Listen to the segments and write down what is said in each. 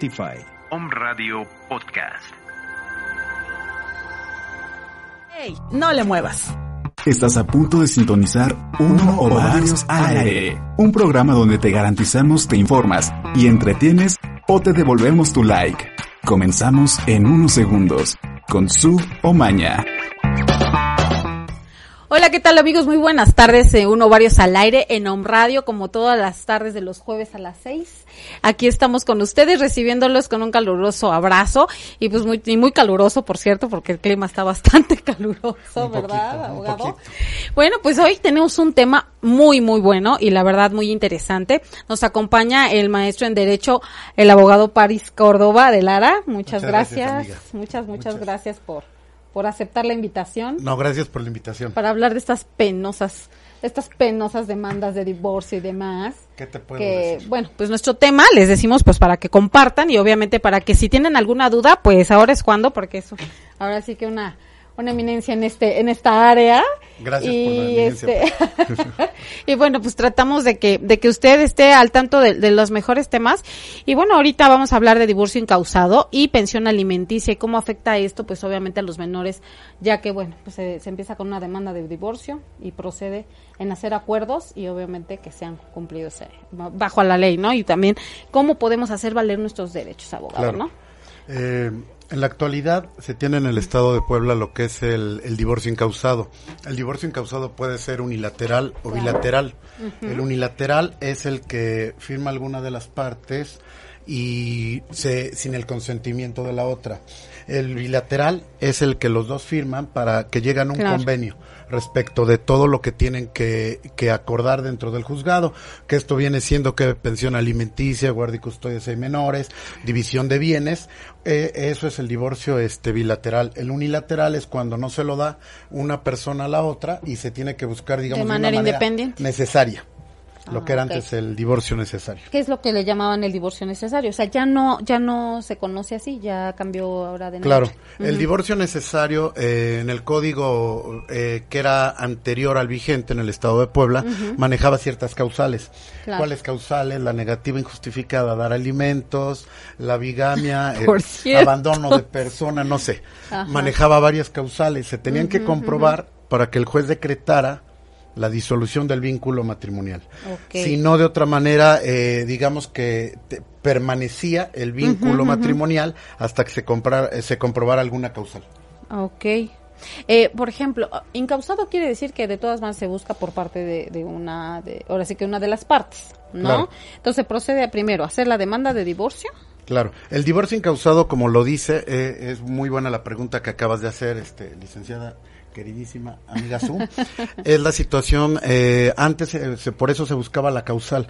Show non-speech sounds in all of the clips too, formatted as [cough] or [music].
Spotify. Om Radio Podcast. Hey, no le muevas. Estás a punto de sintonizar uno o varios al aire. Un programa donde te garantizamos te informas y entretienes o te devolvemos tu like. Comenzamos en unos segundos con su o maña. Hola, ¿qué tal amigos? Muy buenas tardes, eh, uno varios al aire en Home Radio, como todas las tardes de los jueves a las seis. Aquí estamos con ustedes, recibiéndolos con un caluroso abrazo, y pues muy, y muy caluroso, por cierto, porque el clima está bastante [laughs] caluroso, Un ¿verdad, poquito, abogado? Bueno, pues hoy tenemos un tema muy, muy bueno y la verdad muy interesante. Nos acompaña el maestro en Derecho, el abogado Paris Córdoba de Lara. Muchas, Muchas gracias, gracias, amiga. muchas, muchas Muchas. gracias por, por aceptar la invitación No, gracias por la invitación. para hablar de estas penosas, estas penosas demandas de divorcio y demás. ¿Qué te puedo Que, decir? bueno, pues nuestro tema les decimos pues para que compartan y obviamente para que si tienen alguna duda, pues ahora es cuando, porque eso, ahora sí que una, una eminencia en este, en esta área. Gracias y por la eminencia. este, [laughs] [laughs] y bueno, pues tratamos de que, de que usted esté al tanto de, de los mejores temas. Y bueno, ahorita vamos a hablar de divorcio incausado y pensión alimenticia y cómo afecta esto, pues obviamente a los menores, ya que bueno, pues se, se empieza con una demanda de divorcio y procede en hacer acuerdos y obviamente que sean cumplidos eh, bajo a la ley, ¿no? Y también cómo podemos hacer valer nuestros derechos, abogado, Claro. ¿no? Eh, en la actualidad se tiene en el estado de Puebla lo que es el, el divorcio incausado. El divorcio incausado puede ser unilateral o bilateral. El unilateral es el que firma alguna de las partes y se, sin el consentimiento de la otra. El bilateral es el que los dos firman para que llegan a un Claro. convenio respecto de todo lo que tienen que, que acordar dentro del juzgado, que esto viene siendo que pensión alimenticia, guardia y custodia de menores, división de bienes, eh, eso es el divorcio este bilateral. El unilateral es cuando no se lo da una persona a la otra y se tiene que buscar, digamos, De manera una independiente. necesaria, lo Ah, que era ok. antes el divorcio necesario. ¿Qué es lo que le llamaban el divorcio necesario? O sea, ya no, ya no se conoce así, ya cambió ahora de nombre. Claro, el Ujú. divorcio necesario eh, en el código eh, que era anterior al vigente en el estado de Puebla manejaba ciertas causales. Claro. ¿Cuáles causales? La negativa injustificada a dar alimentos, la bigamia, [laughs] el cierto. abandono de persona, no sé. Ajá. Manejaba varias causales. Se tenían que comprobar para que el juez decretara la disolución del vínculo matrimonial. Ok. Si no, de otra manera, eh, digamos que te- permanecía el vínculo matrimonial hasta que se, comprara, eh, se comprobara alguna causal. Ok. Eh, por ejemplo, incausado quiere decir que de todas maneras se busca por parte de, de una, de, ahora sí que una de las partes, ¿no? Claro. Entonces procede a primero hacer la demanda de divorcio. Claro, el divorcio incausado, como lo dice, eh, es muy buena la pregunta que acabas de hacer, este, licenciada queridísima amiga Su, es la situación, eh, antes eh, se- por eso se buscaba la causal.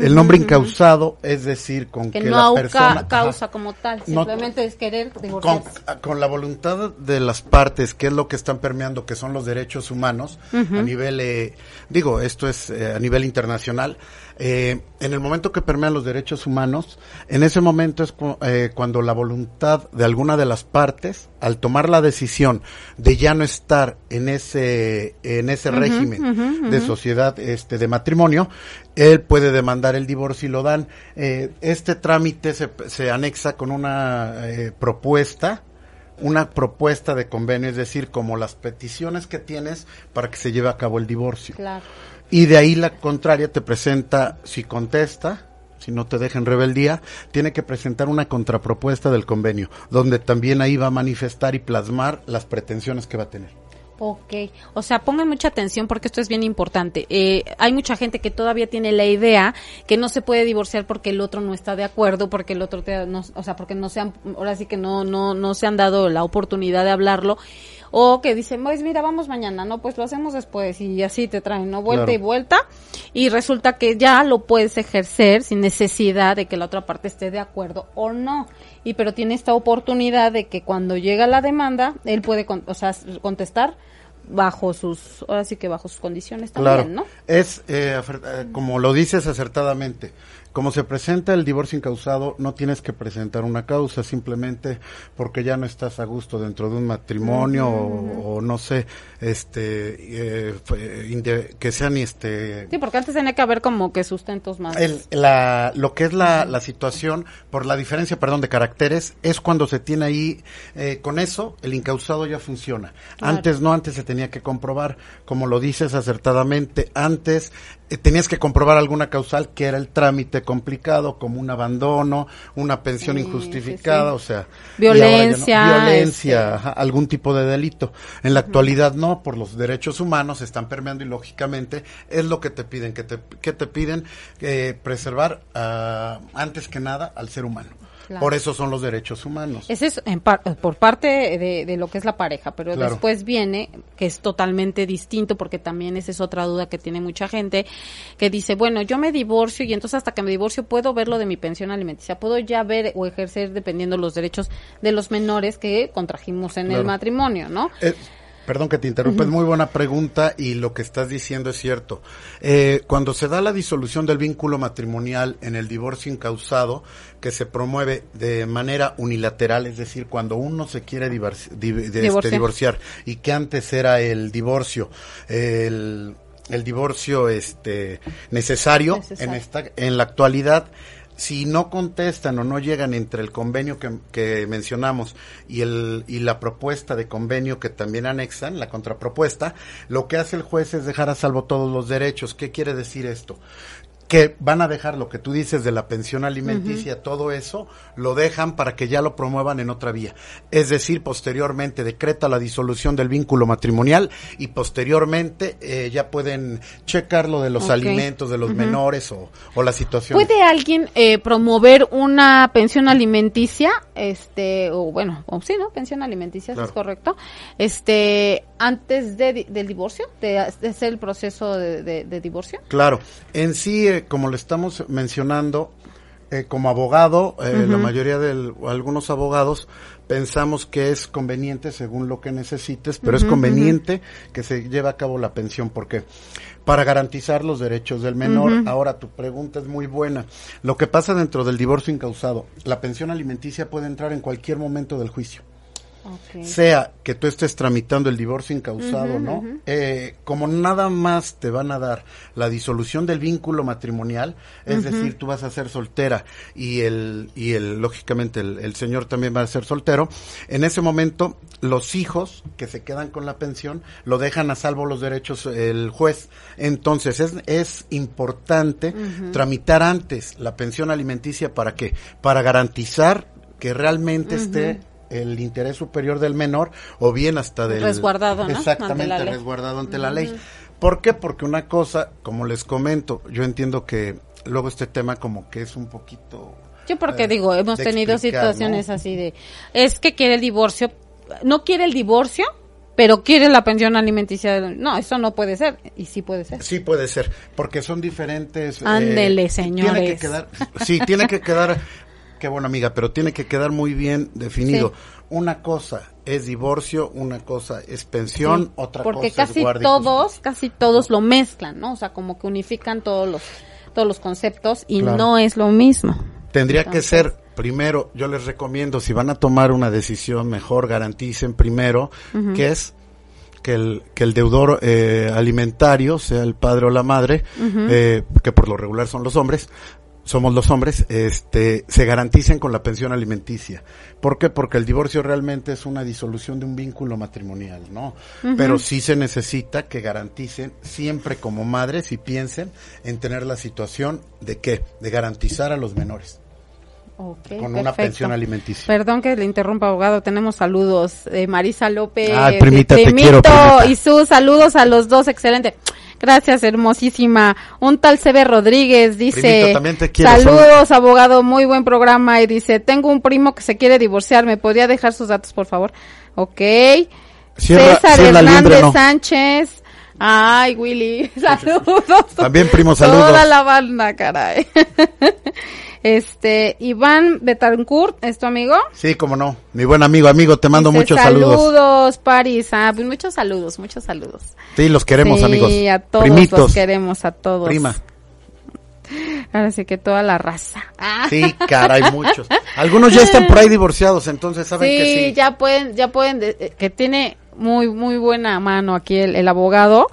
El nombre incausado es decir, con Que que, no la persona... causa Ajá. como tal, No- simplemente es querer con, divorciarse. con la voluntad de las partes, que es lo que están permeando, que son los derechos humanos, a nivel, eh, digo, esto es eh, a nivel internacional, eh, en el momento que permean los derechos humanos, en ese momento es cu- eh, cuando la voluntad de alguna de las partes, al tomar la decisión de ya no estar en ese, en ese régimen de sociedad, este, de matrimonio, él puede demandar el divorcio y lo dan. Eh, este trámite se, se anexa con una eh, propuesta, una propuesta de convenio, es decir, como las peticiones que tienes para que se lleve a cabo el divorcio. Claro. Y de ahí la contraria te presenta, si contesta, si no te deja en rebeldía, tiene que presentar una contrapropuesta del convenio, donde también ahí va a manifestar y plasmar las pretensiones que va a tener. Ok, o sea, pongan mucha atención porque esto es bien importante. Eh, hay mucha gente que todavía tiene la idea que no se puede divorciar porque el otro no está de acuerdo, porque el otro, te- no, o sea, porque no se han, ahora sí que no, no, no se han dado la oportunidad de hablarlo. O que dicen, pues mira, vamos mañana, no, pues lo hacemos después y así te traen, ¿no? Vuelta Claro. y vuelta. Y resulta que ya lo puedes ejercer sin necesidad de que la otra parte esté de acuerdo o no. Y pero tiene esta oportunidad de que cuando llega la demanda, él puede, con- o sea, contestar bajo sus, ahora sí que bajo sus condiciones Claro, también, ¿no? es, eh, eh, como lo dices acertadamente, como se presenta el divorcio incausado, no tienes que presentar una causa, simplemente porque ya no estás a gusto dentro de un matrimonio o, o no sé, este, eh, que sean este, Sí, porque antes tenía que haber como que sustentos más. el, la, lo que es la, la situación, por la diferencia, perdón, de caracteres, es cuando se tiene ahí, eh, con eso, el incausado ya funciona. Claro. Antes no, antes se tenía que comprobar, como lo dices acertadamente, antes tenías que comprobar alguna causal que era el trámite complicado, como un abandono, una pensión Sí, injustificada, sí, sí. o sea, no- Violencia, violencia, este. algún tipo de delito. En la actualidad no, por los derechos humanos se están permeando y lógicamente es lo que te piden, que te, que te piden eh, preservar ah, antes que nada al ser humano. Claro. Por eso son los derechos humanos. Ese es en par- por parte de, de lo que es la pareja, pero Claro. después viene que es totalmente distinto porque también esa es otra duda que tiene mucha gente que dice, bueno, yo me divorcio y entonces hasta que me divorcio puedo ver lo de mi pensión alimenticia, puedo ya ver o ejercer dependiendo los derechos de los menores que contrajimos en el matrimonio, ¿no? Eh, perdón que te interrumpa, es muy buena pregunta y lo que estás diciendo es cierto. Eh, cuando se da la disolución del vínculo matrimonial en el divorcio incausado, que se promueve de manera unilateral, es decir, cuando uno se quiere divorci- di- de- este, Divorciar. divorciar y que antes era el divorcio, el, el divorcio este necesario, Necesario. en esta en la actualidad si no contestan o no llegan entre el convenio que, mencionamos y el y la propuesta de convenio que también anexan, la contrapropuesta, lo que hace el juez es dejar a salvo todos los derechos. ¿Qué quiere decir esto? Que van a dejar lo que tú dices de la pensión alimenticia, todo eso, lo dejan para que ya lo promuevan en otra vía. Es decir, posteriormente decreta la disolución del vínculo matrimonial y posteriormente eh, ya pueden checar lo de los alimentos de los menores o, o la situación. ¿Puede alguien eh, promover una pensión alimenticia, este, o bueno, o sí, ¿no? Pensión alimenticia, Claro. es correcto, este, antes de, del divorcio, de, de hacer el proceso de, de- de divorcio? Claro, en sí, eh, como lo estamos mencionando, eh, como abogado, eh, la mayoría de algunos abogados pensamos que es conveniente según lo que necesites, pero es conveniente que se lleve a cabo la pensión porque para garantizar los derechos del menor. Ahora tu pregunta es muy buena. Lo que pasa dentro del divorcio incausado, la pensión alimenticia puede entrar en cualquier momento del juicio sea que tú estés tramitando el divorcio incausado, ¿no? Eh, como nada más te van a dar la disolución del vínculo matrimonial, es decir, tú vas a ser soltera y el, y el, lógicamente el, el señor también va a ser soltero, en ese momento los hijos que se quedan con la pensión lo dejan a salvo los derechos el juez. Entonces es, es importante tramitar antes la pensión alimenticia para qué? Para garantizar que realmente esté el interés superior del menor o bien hasta del Resguardado, ¿no? exactamente Ante resguardado ante la ley ¿por qué? porque una cosa como les comento yo entiendo que luego este tema como que es un poquito Yo porque eh, digo, hemos tenido explicar, situaciones ¿no? así de, es que quiere el divorcio, no quiere el divorcio, pero quiere la pensión alimenticia. del- No, eso no puede ser, y sí puede ser. Sí puede ser, porque son diferentes. eh, Ándele, Tiene que señores. quedar, sí, tiene que quedar, [laughs] qué buena amiga, pero tiene que quedar muy bien definido. Sí. Una cosa es divorcio, una cosa es pensión, Sí, otra porque cosa casi es guardia y todos, casi todos lo mezclan, ¿no? O sea, como que unifican todos los todos los conceptos y Claro. no es lo mismo. Tendría que ser, primero, yo les recomiendo, si van a tomar una decisión, mejor garanticen primero que es que el, que el deudor eh, alimentario, sea el padre o la madre, eh, que por lo regular son los hombres, somos los hombres, este, se garanticen con la pensión alimenticia. ¿Por qué? Porque el divorcio realmente es una disolución de un vínculo matrimonial, ¿no? Pero sí se necesita que garanticen siempre como madres y piensen en tener la situación de qué? De garantizar a los menores Ok, con una perfecto. pensión alimenticia. Perdón que le interrumpa, abogado. Tenemos saludos. Eh, Marisa López. Ay, primita, de te quiero, primita. Y sus saludos a los dos. Excelente. Gracias, hermosísima. Un tal Sebe Rodríguez dice. Quiero, Saludos, abogado. Muy buen programa. Y dice, tengo un primo que se quiere divorciar. ¿Me podría dejar sus datos, por favor? Ok. Cierra- César cierra Hernández no. Sánchez. Ay, Willy. [laughs] Saludos. También, primo, saludos. Toda la banda, caray. [laughs] Este, Iván Betancourt, ¿es tu amigo? Sí, como no. Mi buen amigo, amigo, te mando Dice, muchos saludos. Saludos, Paris. Ah, pues muchos saludos, muchos saludos. Sí, los queremos, Sí, amigos. a todos Primitos. los queremos, a todos. Prima. Ahora sí que toda la raza. Ah. Sí, caray, muchos. Algunos ya están por ahí divorciados, entonces saben sí, que sí. ya pueden, ya pueden, de- eh, que tiene muy, muy buena mano aquí el, el abogado.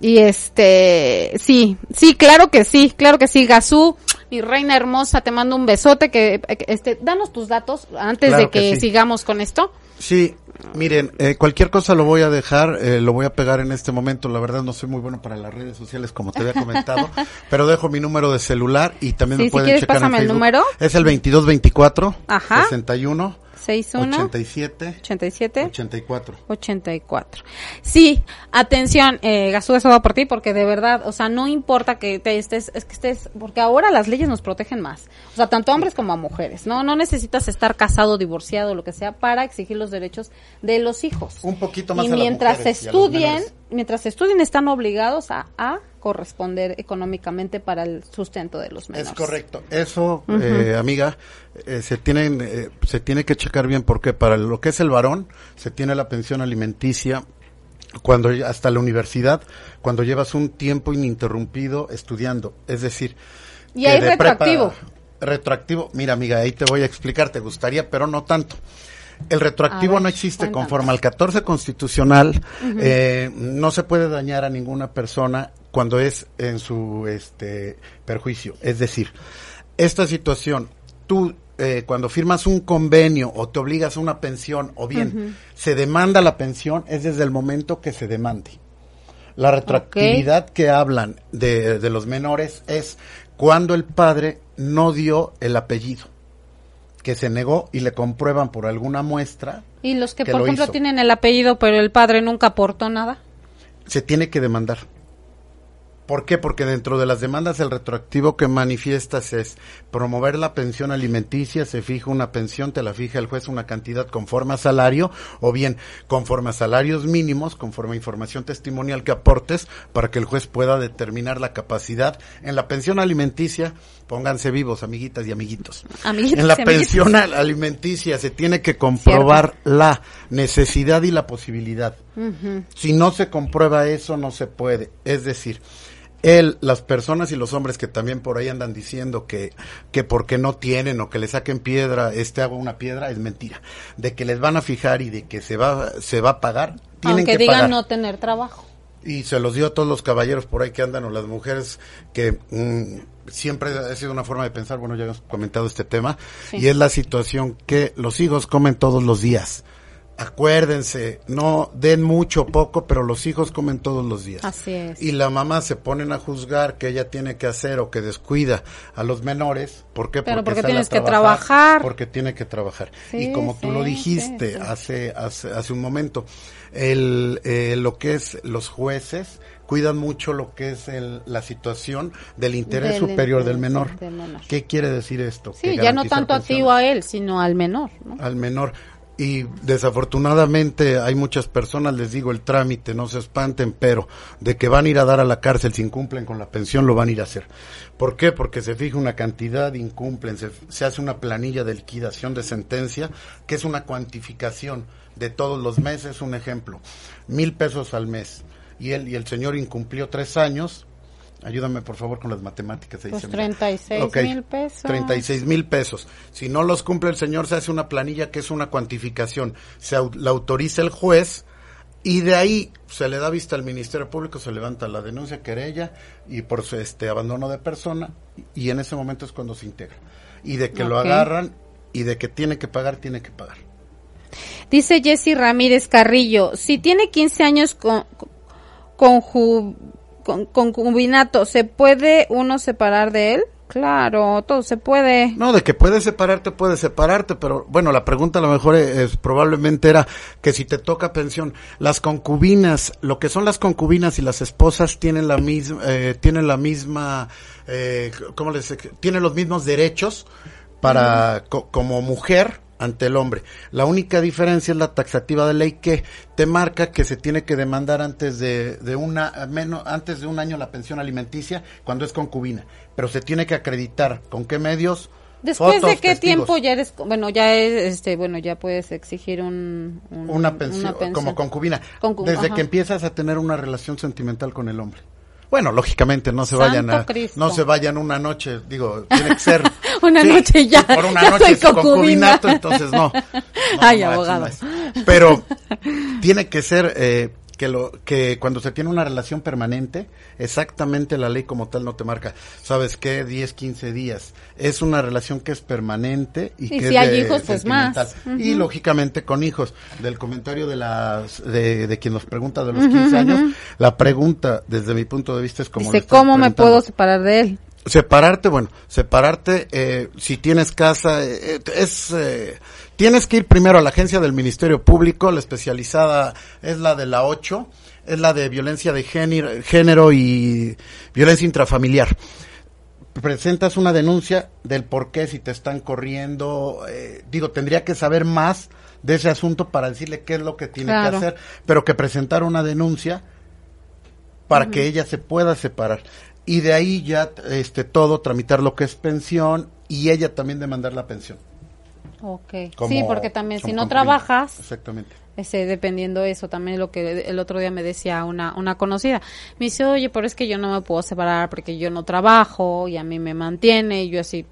Y este, sí, sí, claro que sí, claro que sí, Gazú, mi reina hermosa, te mando un besote, que, este, danos tus datos antes Claro de que que, sí. sigamos con esto. Sí, miren, eh, cualquier cosa lo voy a dejar, eh, lo voy a pegar en este momento. La verdad no soy muy bueno para las redes sociales, como te había comentado, [laughs] pero dejo mi número de celular y también Sí, me si pueden quieres, checar en el número. Es el 2224 Ajá. 61 61 87 87 84. 84. Sí, atención, eh, Gazú, eso va por ti, porque de verdad, o sea, no importa que te estés, es que estés, porque ahora las leyes nos protegen más. O sea, tanto a hombres como a mujeres, ¿no? No necesitas estar casado, divorciado, lo que sea, para exigir los derechos de los hijos. Un poquito más Y a las mientras mujeres y a los estudien, mientras estudien, están obligados a, a corresponder económicamente para el sustento de los menores. Es correcto. Eso, eh, amiga, eh, se tienen, eh, se tiene que checar bien porque para lo que es el varón se tiene la pensión alimenticia cuando hasta la universidad, cuando llevas un tiempo ininterrumpido estudiando, es decir, Y hay prepa- retroactivo. retroactivo, mira amiga, ahí te voy a explicar, te gustaría, pero no tanto. El retroactivo ver, no existe conforme al 14 constitucional, eh, no se puede dañar a ninguna persona cuando es en su este perjuicio. Es decir, esta situación, tú eh, cuando firmas un convenio o te obligas a una pensión o bien se demanda la pensión, es desde el momento que se demande. La retroactividad que hablan de, de los menores es cuando el padre no dio el apellido, que se negó y le comprueban por alguna muestra, Y los que, que por lo ejemplo, hizo. tienen el apellido, pero el padre nunca aportó nada. se tiene que demandar. ¿Por qué? Porque dentro de las demandas el retroactivo que manifiestas es promover la pensión alimenticia, se fija una pensión, te la fija el juez una cantidad conforme a salario, o bien conforme a salarios mínimos, conforme a información testimonial que aportes, para que el juez pueda determinar la capacidad. En la pensión alimenticia, pónganse vivos, amiguitas y amiguitos. Amiguitos en la y pensión al- alimenticia se tiene que comprobar la necesidad y la posibilidad. Si no se comprueba eso, no se puede. Es decir, él, las personas y los hombres que también por ahí andan diciendo que, que porque no tienen o que le saquen piedra, este hago una piedra, es mentira. De que les van a fijar y de que se va, se va a pagar, tienen Aunque que digan pagar. no tener trabajo. Y se los dio a todos los caballeros por ahí que andan o las mujeres que mm, siempre ha sido una forma de pensar, bueno, ya hemos comentado este tema, Sí. y es la situación que los hijos comen todos los días. Acuérdense, no den mucho o poco, pero los hijos comen todos los días. Así es. Y la mamá se ponen a juzgar que ella tiene que hacer o que descuida a los menores. ¿Por qué? Pero porque tienes que trabajar. Porque tiene que trabajar. Sí, y como tú lo dijiste hace, hace, hace un momento, el, eh, lo que es los jueces cuidan mucho lo que es el, la situación del interés Del superior interés del menor. del menor. ¿Qué quiere decir esto? Sí, ya no tanto a ti o a él, sino al menor, ¿no? al menor. Y desafortunadamente hay muchas personas, les digo el trámite, no se espanten, pero de que van a ir a dar a la cárcel si incumplen con la pensión, lo van a ir a hacer. ¿Por qué? Porque se fija una cantidad, incumplen, se, se hace una planilla de liquidación de sentencia, que es una cuantificación de todos los meses, un ejemplo, mil pesos al mes. Y él y el señor incumplió tres años, Ayúdame por favor con las matemáticas. ahí Pues se me da. 36 Ok, mil pesos. 36 mil pesos. Si no los cumple el señor, se hace una planilla que es una cuantificación. Se au- la autoriza el juez y de ahí se le da vista al Ministerio Público, se levanta la denuncia, querella y por su, este abandono de persona y en ese momento es cuando se integra. Y de que lo agarran y de que tiene que pagar, tiene que pagar. Dice Jessy Ramírez Carrillo, si tiene 15 años con, con, con- concubinato, ¿se puede uno separar de él? Claro, todo se puede. No, de que puedes separarte, puedes separarte, pero bueno, la pregunta a lo mejor es, probablemente era que si te toca pensión, las concubinas, lo que son las concubinas y las esposas tienen la misma, eh, tienen la misma, eh, ¿cómo les, tienen los mismos derechos para, co- como mujer ante el hombre. La única diferencia es la taxativa de ley que te marca que se tiene que demandar antes de, de una, menos, antes de un año la pensión alimenticia cuando es concubina, pero se tiene que acreditar con qué medios Después de qué testigos. tiempo ya eres, bueno, ya es, este, bueno, ya puedes exigir un, un- una pensión, pensión. como concubina, Concu- desde ajá. que empiezas a tener una relación sentimental con el hombre. Bueno, lógicamente no se vayan a, Cristo. no se vayan una noche, digo, tiene que ser [laughs] Una noche ya, Por una ya noche soy concubinato, concubina. entonces no. [laughs] No, Ay, no, abogado. no. Pero [laughs] tiene que ser eh, que lo que cuando se tiene una relación permanente, exactamente la ley como tal no te marca, ¿sabes qué? 10, 15 días. Es una relación que es permanente y, Y que si es hay de- hijos, pues más. Y lógicamente con hijos. Del comentario de las de, de quien nos pregunta de los 15 años, la pregunta desde mi punto de vista es como Dice, ¿cómo me puedo separar de él? Separarte, bueno, separarte, eh, si tienes casa, eh, es, eh, tienes que ir primero a la agencia del Ministerio Público, la especializada es la de la 8, es la de violencia de género, género y violencia intrafamiliar. Presentas una denuncia del por qué, si te están corriendo, eh, digo, tendría que saber más de ese asunto para decirle qué es lo que tiene Claro. que hacer, pero que presentar una denuncia para que ella se pueda separar y de ahí ya este todo tramitar lo que es pensión y ella también demandar la pensión. Ok. como- sí, porque también si no trabajas, Exactamente. ese, dependiendo eso, también lo que el otro día me decía una, una conocida. Me dice, oye, pero es que yo no me puedo separar porque yo no trabajo y a mí me mantiene y yo así,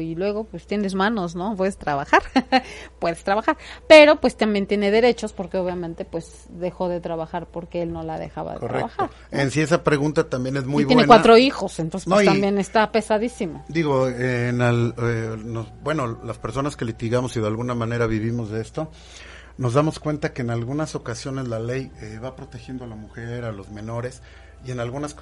y luego pues tienes manos, ¿no? Puedes trabajar, [laughs] puedes trabajar, pero pues también tiene derechos porque obviamente pues dejó de trabajar porque él no la dejaba de Correcto. trabajar. En sí esa pregunta también es muy y tiene buena. cuatro hijos, entonces No, pues también está pesadísimo. Digo, en al- eh, nos- bueno, las personas que litigamos y de alguna manera vivimos de esto, nos damos cuenta que en algunas ocasiones la ley eh, va protegiendo a la mujer, a los menores, y en algunas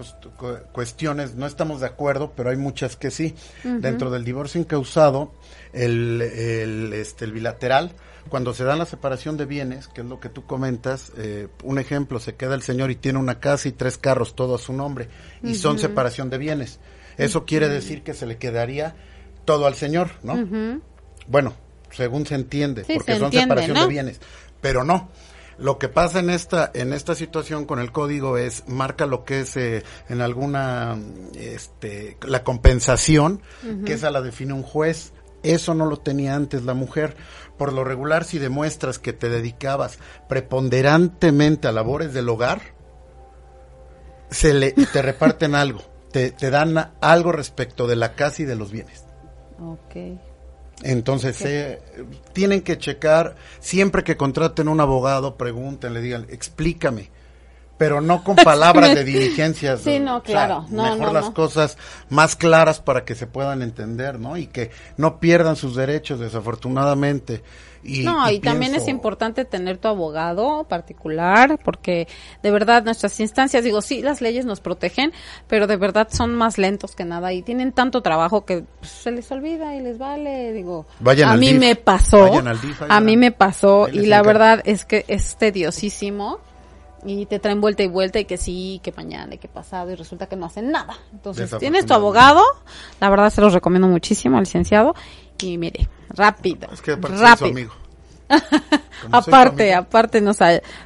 cuestiones no estamos de acuerdo, pero hay muchas que sí. Dentro del divorcio incausado, el, el, este, el bilateral, cuando se da la separación de bienes, que es lo que tú comentas, eh, un ejemplo, se queda el señor y tiene una casa y tres carros, todo a su nombre, y son separación de bienes. Eso quiere decir que se le quedaría todo al señor, ¿no? Bueno, según se entiende, Sí, porque se son separación ¿no? de bienes, pero no. Lo que pasa en esta en esta situación con el código es marca lo que es eh, en alguna este la compensación, que esa la define un juez. Eso no lo tenía antes la mujer. Por lo regular, si demuestras que te dedicabas preponderantemente a labores del hogar, se le te reparten algo, te, te dan algo respecto de la casa y de los bienes. Ok. Entonces, eh, tienen que checar, siempre que contraten un abogado, pregunten, le digan, explícame, pero no con palabras de [laughs] diligencias. Sí, no, o sea, claro, no, mejor no, las no. cosas más claras para que se puedan entender, ¿no? Y que no pierdan sus derechos, desafortunadamente. Y, No, y, también es importante tener tu abogado particular, porque de verdad nuestras instancias, digo, sí, las leyes nos protegen, pero de verdad son más lentos que nada y tienen tanto trabajo que pues, se les olvida y les vale, digo. Vayan a mí DIF, me pasó, vayan a mí me pasó y la verdad es que es tediosísimo y te traen vuelta y vuelta y que sí, que mañana y que pasado y resulta que no hacen nada. Entonces, tienes tu abogado, la verdad se los recomiendo muchísimo al licenciado y mire, rápido, Es que aparte soy su rápido. amigo. Aparte, aparte nos,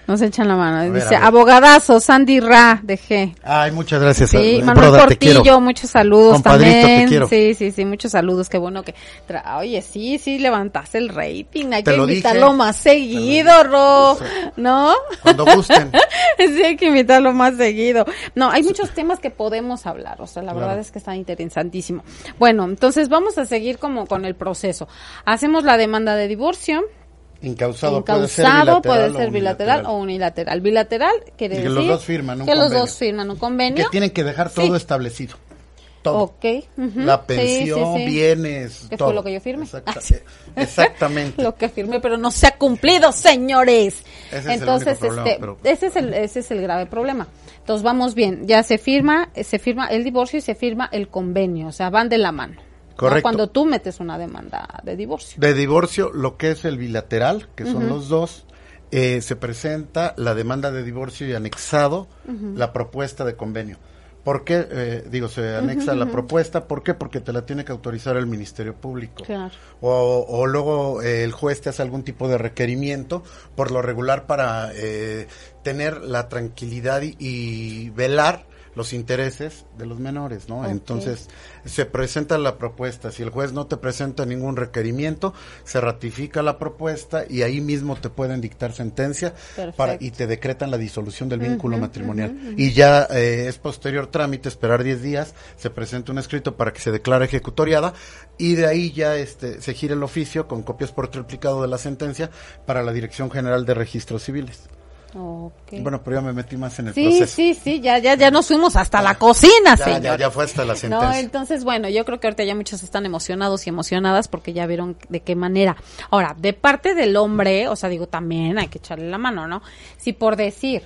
nos echan la mano. Dice, ver. abogadazo, Sandy Ra, de G. Ay, muchas gracias. Sí, eh, Manuel quiero. Portillo, muchos saludos Compadrito, te también. quiero. Sí, sí, sí, muchos saludos. Qué bueno que. tra- Oye, sí, sí, levantaste el rating. Hay Te que lo invitarlo dije. más seguido, Ro. ¿No? Cuando gusten. [laughs] sí, hay que invitarlo más seguido. No, hay muchos temas que podemos hablar. O sea, la Claro. verdad es que está interesantísimo. Bueno, entonces vamos a seguir como con el proceso. Hacemos la demanda de divorcio. Incausado, puede ser bilateral, puede o ser bilateral o unilateral. Bilateral quiere que decir los dos firman un que los convenio. dos firman un convenio. Que tienen que dejar todo Sí. establecido. Todo. Ok. ujú, La sí, pensión, sí, sí. bienes, ¿Qué todo. fue lo que yo firmé? Exacta- Ah. [laughs] Exactamente. Lo que firmé, pero no se ha cumplido, señores. Ese es el Entonces, único problema, este, pero- ese es el, ese es el grave problema. Entonces vamos bien, ya se firma, se firma el divorcio y se firma el convenio, o sea, van de la mano. ¿No? Correcto. Cuando tú metes una demanda de divorcio. De divorcio, lo que es el bilateral, que son los dos, eh, se presenta la demanda de divorcio y anexado la propuesta de convenio. ¿Por qué? Eh, digo, se anexa la propuesta. ¿Por qué? Porque te la tiene que autorizar el Ministerio Público. Claro. O, o luego eh, el juez te hace algún tipo de requerimiento, por lo regular para eh, tener la tranquilidad y, y velar los intereses de los menores, ¿no? Entonces, se presenta la propuesta. Si el juez no te presenta ningún requerimiento, se ratifica la propuesta y ahí mismo te pueden dictar sentencia para, y te decretan la disolución del vínculo matrimonial. Y ya eh, es posterior trámite, esperar 10 días, se presenta un escrito para que se declare ejecutoriada y de ahí ya este, se gira el oficio con copias por triplicado de la sentencia para la Dirección General de Registros Civiles. Bueno, pero ya me metí más en el proceso. Sí, sí, sí, ya, ya, ya nos fuimos hasta la cocina, ya, señor. Ya, ya fue hasta la sentencia. No, entonces, bueno, yo creo que ahorita ya muchos están emocionados y emocionadas porque ya vieron de qué manera. Ahora, de parte del hombre, o sea, digo, también hay que echarle la mano, ¿no? Si por decir,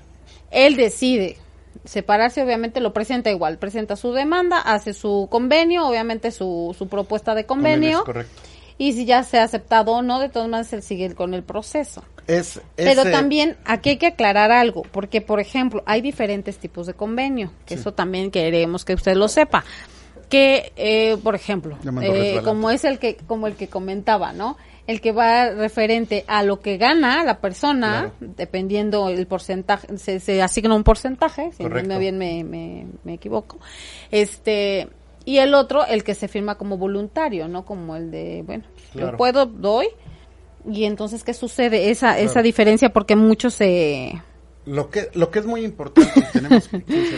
él decide separarse, obviamente lo presenta igual, presenta su demanda, hace su convenio, obviamente su, su propuesta de convenio. correcto. Y si ya se ha aceptado o no, de todas maneras él sigue con el proceso. Es, Pero también aquí hay que aclarar algo, porque por ejemplo, hay diferentes tipos de convenio, que eso también queremos que usted lo sepa. Que, eh, por ejemplo, eh, como es el que, como el que comentaba, ¿no? El que va referente a lo que gana la persona, dependiendo el porcentaje, se, se, asigna un porcentaje, si no bien me, me, me equivoco, este, y el otro, el que se firma como voluntario, ¿no? Como el de, bueno, yo puedo, doy, y entonces, ¿qué sucede? Esa, esa diferencia, porque muchos se... Lo que, lo que es muy importante, tenemos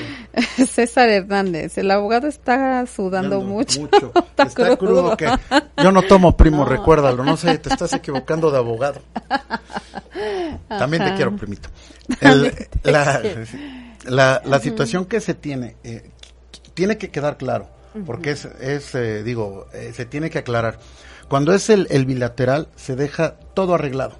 [laughs] César Hernández, el abogado está sudando mucho. [laughs] está, crudo. que yo no tomo primo, recuérdalo, no sé, te estás equivocando de abogado. También te quiero, primito. [laughs] la, la, situación que se tiene, eh, tiene que quedar claro, porque es, es eh, digo, eh, se tiene que aclarar. Cuando es el, bilateral, se deja todo arreglado.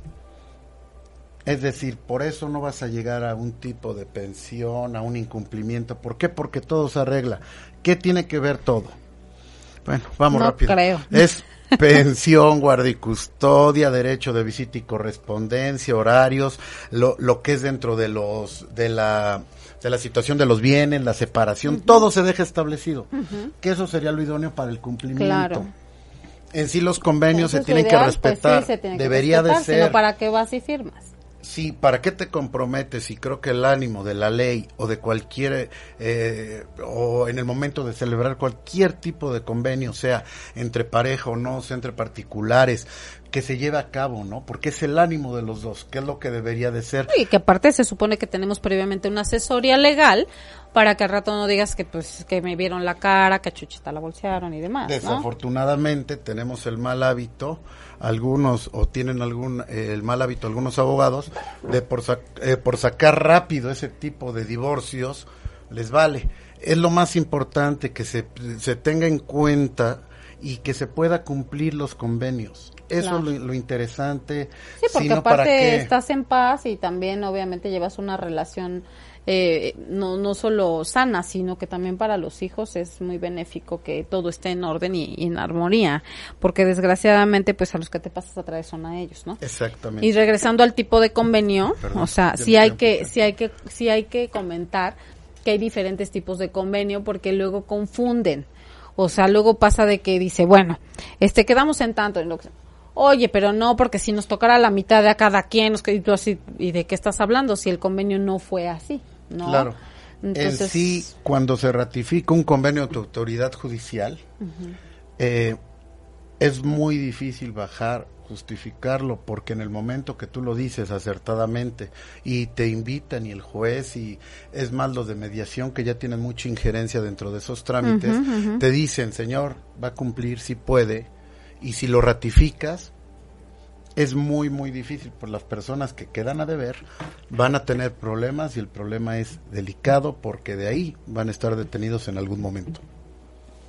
Es decir, por eso no vas a llegar a un tipo de pensión, a un incumplimiento. ¿Por qué? Porque todo se arregla. ¿Qué tiene que ver todo? Bueno, vamos no rápido. Creo. Es pensión, guardia y custodia, derecho de visita y correspondencia, horarios, lo, lo que es dentro de los de la de la situación de los bienes, la separación, todo se deja establecido. Que eso sería lo idóneo para el cumplimiento. Claro en sí los convenios se tienen que pues respetar. Debería de ser. ¿Para qué vas y firmas? Sí, ¿para qué te comprometes? Y creo que el ánimo de la ley o de cualquier, eh, o en el momento de celebrar cualquier tipo de convenio, sea entre pareja o no, sea entre particulares, que se lleve a cabo, ¿no? Porque es el ánimo de los dos, que es lo que debería de ser. Y que aparte se supone que tenemos previamente una asesoría legal para que al rato no digas que pues que me vieron la cara, que a Chuchita la bolsearon y demás. Desafortunadamente tenemos el mal hábito, algunos o tienen algún eh, el mal hábito algunos abogados de por, eh, por sacar rápido ese tipo de divorcios les vale. Es lo más importante que se, se tenga en cuenta y que se pueda cumplir los convenios. Eso es lo, interesante. Sí, porque aparte estás en paz y también obviamente llevas una relación eh, no, no solo sana, sino que también para los hijos es muy benéfico que todo esté en orden y, en armonía, porque desgraciadamente pues a los que te pasas a través son a ellos, ¿no? Exactamente. Y regresando al tipo de convenio, o sea, sí hay que, sí hay que, sí hay que comentar que hay diferentes tipos de convenio porque luego confunden. O sea, luego pasa de que dice, bueno, este quedamos en tanto, en lo que, Oye, pero no, porque si nos tocara la mitad de a cada quien, ¿y de qué estás hablando? Si el convenio no fue así, ¿no? Claro. Entonces, en sí, cuando se ratifica un convenio de autoridad judicial, eh, es muy difícil bajar, justificarlo, porque en el momento que tú lo dices acertadamente y te invitan y el juez y es más los de mediación que ya tienen mucha injerencia dentro de esos trámites, te dicen, señor, va a cumplir si puede, y si lo ratificas, es muy, muy difícil, por las personas que quedan a deber van a tener problemas y el problema es delicado porque de ahí van a estar detenidos en algún momento.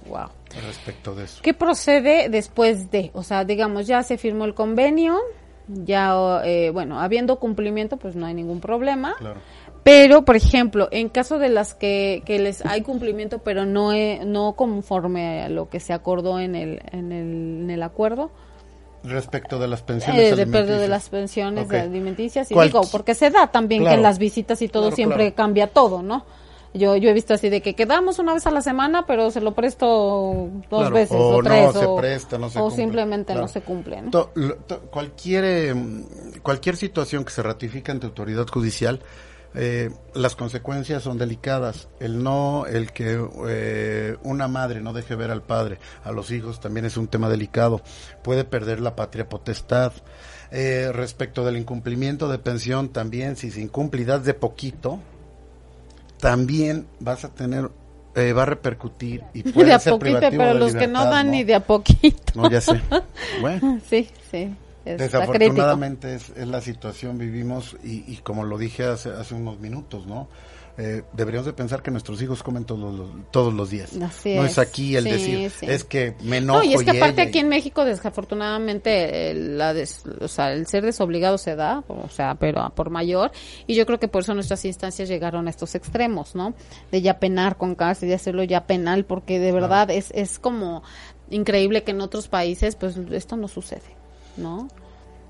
Wow. Respecto de eso. ¿Qué procede después de? O sea, digamos, ya se firmó el convenio, ya, eh, bueno, habiendo cumplimiento, pues no hay ningún problema. Claro. Pero, por ejemplo, en caso de las que, que les hay cumplimiento, pero no, no conforme a lo que se acordó en el, en el, en el acuerdo. Respecto de las pensiones eh, alimenticias. de las pensiones alimenticias. Y digo, porque se da también que en las visitas y todo siempre cambia todo, ¿no? Yo, yo he visto así de que quedamos una vez a la semana, pero se lo presto dos veces o, tres. o, presta, no se o simplemente no se cumple. cualquier, em, cualquier situación que se ratifica ante autoridad judicial eh, las consecuencias son delicadas. El no, el que eh, una madre no deje ver al padre, a los hijos, también es un tema delicado. Puede perder la patria potestad. Eh, respecto del incumplimiento de pensión, también si se incumple de poquito, también vas a tener va a repercutir y puede [laughs] de a ser poquito, pero los que no dan ni de a poquito. No, ya sé. [laughs] Bueno. Sí, sí. Desafortunadamente es, la situación, vivimos y, y, como lo dije hace, hace unos minutos, ¿no? Eh, deberíamos de pensar que nuestros hijos comen todos los, todos los días. no es, aquí el decir, es que me enojo. No, y es que aparte aquí en México desafortunadamente el, la o sea, el ser desobligado se da, o sea, pero por mayor, y yo creo que por eso nuestras instancias llegaron a estos extremos, ¿no? De ya penar con cárcel, de hacerlo ya penal, porque de verdad es, es como increíble que en otros países pues esto no sucede. ¿No?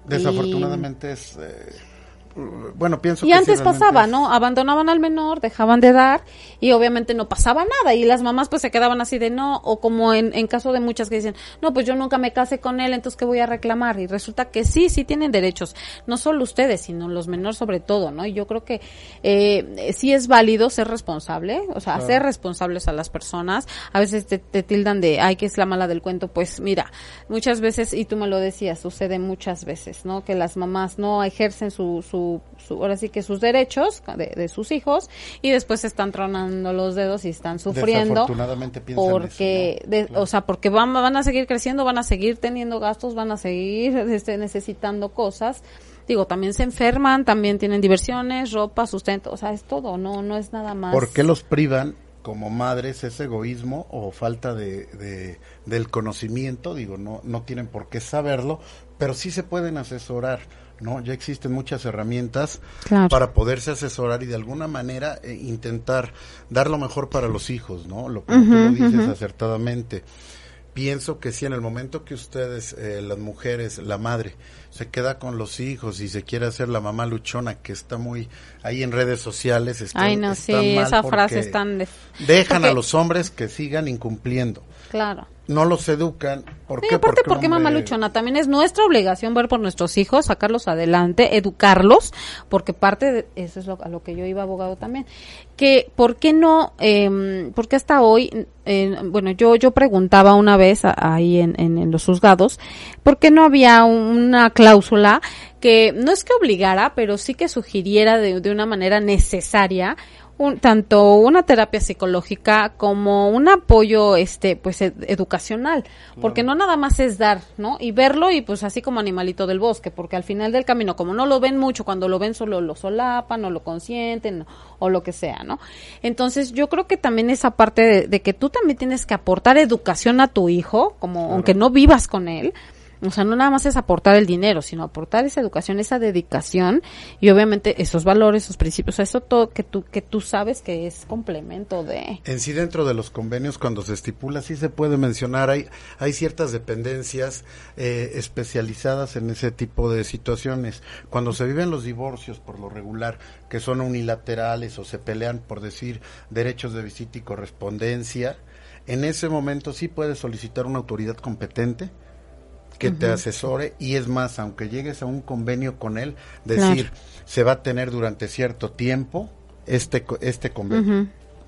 Desafortunadamente es... Eh, bueno, pienso y antes pasaba, ¿no? Abandonaban al menor, dejaban de dar y obviamente no pasaba nada y las mamás pues se quedaban así de no o como en, en caso de muchas que dicen, no, pues yo nunca me casé con él, entonces ¿qué voy a reclamar? Y resulta que sí, sí tienen derechos, no solo ustedes, sino los menores sobre todo, ¿no? Y yo creo que eh, sí es válido ser responsable, o sea, ser responsables a las personas. A veces te, te tildan de, ay, que es la mala del cuento, pues mira, muchas veces, y tú me lo decías, sucede muchas veces, ¿no? Que las mamás no ejercen su, su ahora sí que sus derechos de, sus hijos y después están tronando los dedos y están sufriendo porque o sea porque van van a seguir creciendo van a seguir teniendo gastos van a seguir [laughs] este, necesitando cosas. Digo también se enferman también tienen diversiones ropa sustento o sea es todo no no es nada más. ¿por qué los privan como madres es egoísmo o falta de, de, del conocimiento, digo, no, no tienen por qué saberlo, pero sí se pueden asesorar ¿no? Ya existen muchas herramientas para poderse asesorar y de alguna manera eh, intentar dar lo mejor para los hijos, ¿no? Lo que tú lo dices acertadamente. Pienso que si en el momento que ustedes, eh, las mujeres, la madre, se queda con los hijos y se quiere hacer la mamá luchona que está muy ahí en redes sociales, está, Ay, no, sí, esa frase es tan... Dejan a [laughs] los hombres que sigan incumpliendo. Claro no los educan. ¿Por qué? aparte, porque, mamá luchona, también es nuestra obligación ver por nuestros hijos, sacarlos adelante, educarlos, porque parte de eso es lo, a lo que yo iba abogado también. Que, ¿por qué no? Eh, porque hasta hoy, bueno, yo yo preguntaba una vez ahí en, en, los juzgados, ¿por qué no había una cláusula que no es que obligara, pero sí que sugiriera de, de una manera necesaria un, tanto una terapia psicológica como un apoyo este pues educacional porque no nada más es dar no y verlo y pues así como animalito del bosque porque al final del camino como no lo ven mucho cuando lo ven solo lo solapan o lo consienten o lo que sea no entonces yo creo que también esa parte de, que tú también tienes que aportar educación a tu hijo como aunque no vivas con él o sea, no nada más es aportar el dinero, sino aportar esa educación, esa dedicación y obviamente esos valores, esos principios, eso todo que tú que tú sabes que es complemento de. En sí dentro de los convenios cuando se estipula sí se puede mencionar hay hay ciertas dependencias eh, especializadas en ese tipo de situaciones. Cuando se viven los divorcios por lo regular que son unilaterales o se pelean por decir derechos de visita y correspondencia, en ese momento sí puede solicitar una autoridad competente que te asesore y es más, aunque llegues a un convenio con él, decir, se va a tener durante cierto tiempo este, este convenio.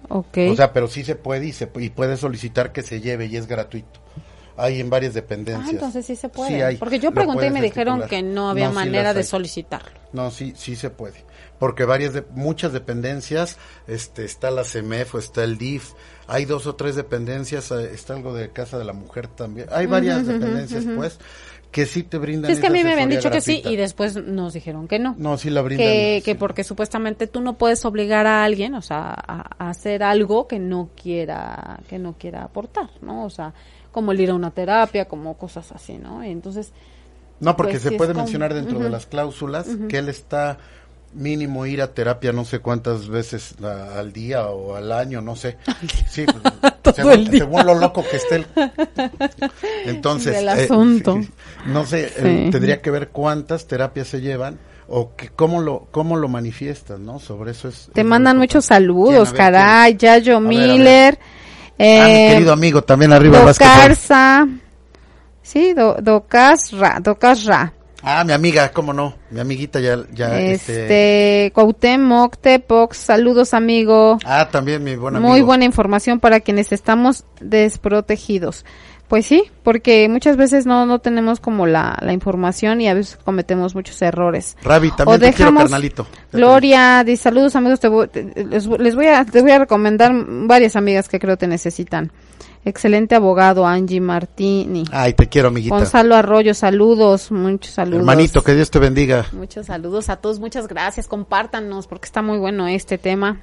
O sea, pero sí se puede y, se, y puede solicitar que se lleve y es gratuito. Hay en varias dependencias. Ah, entonces sí se puede. Porque yo pregunté y me dijeron que no había manera de solicitarlo. No, sí, sí se puede. Porque varias de, muchas dependencias, este, está la CEMEF o está el DIF, hay dos o tres dependencias, eh, está algo de Casa de la Mujer también, hay varias dependencias pues que sí te brindan. es que a mí me habían dicho que sí y después nos dijeron que no. No, sí la brindan. Que, que porque supuestamente tú no puedes obligar a alguien, o sea, a, hacer algo que no quiera, que no quiera aportar, ¿no? O sea, como el ir a una terapia, como cosas así, ¿no? entonces. No, porque pues se puede mencionar dentro de las cláusulas que él está mínimo ir a terapia no sé cuántas veces al día o al año, no sé. Sí, [laughs] pues, según, lo loco que esté. El... [laughs] Entonces, el eh, asunto. no sé, eh, tendría que ver cuántas terapias se llevan o que cómo lo cómo lo manifiestas, ¿no? Sobre eso es. Te mandan muchos saludos, caray, Yayo Miller. Eh, ah, mi querido amigo, también arriba Docarza. Sí, do, Docas Ra, Docas Ra. Ah, mi amiga, cómo no, mi amiguita ya, ya, este, Cuauhtémoc, Tepox, saludos amigo. Ah, también mi buena. Muy buena información para quienes estamos desprotegidos. Pues sí, porque muchas veces no, no tenemos como la, la información y a veces cometemos muchos errores. Ravi, también O te quiero, carnalito. Gloria, dice saludos amigos, te voy- te- les, les voy a, te voy a recomendar varias amigas que creo te necesitan. Excelente abogado, Angie Martini. Ay, te quiero, amiguita. Gonzalo Arroyo, saludos, muchos saludos. Hermanito, que Dios te bendiga. Muchos saludos a todos, muchas gracias, compártanos porque está muy bueno este tema.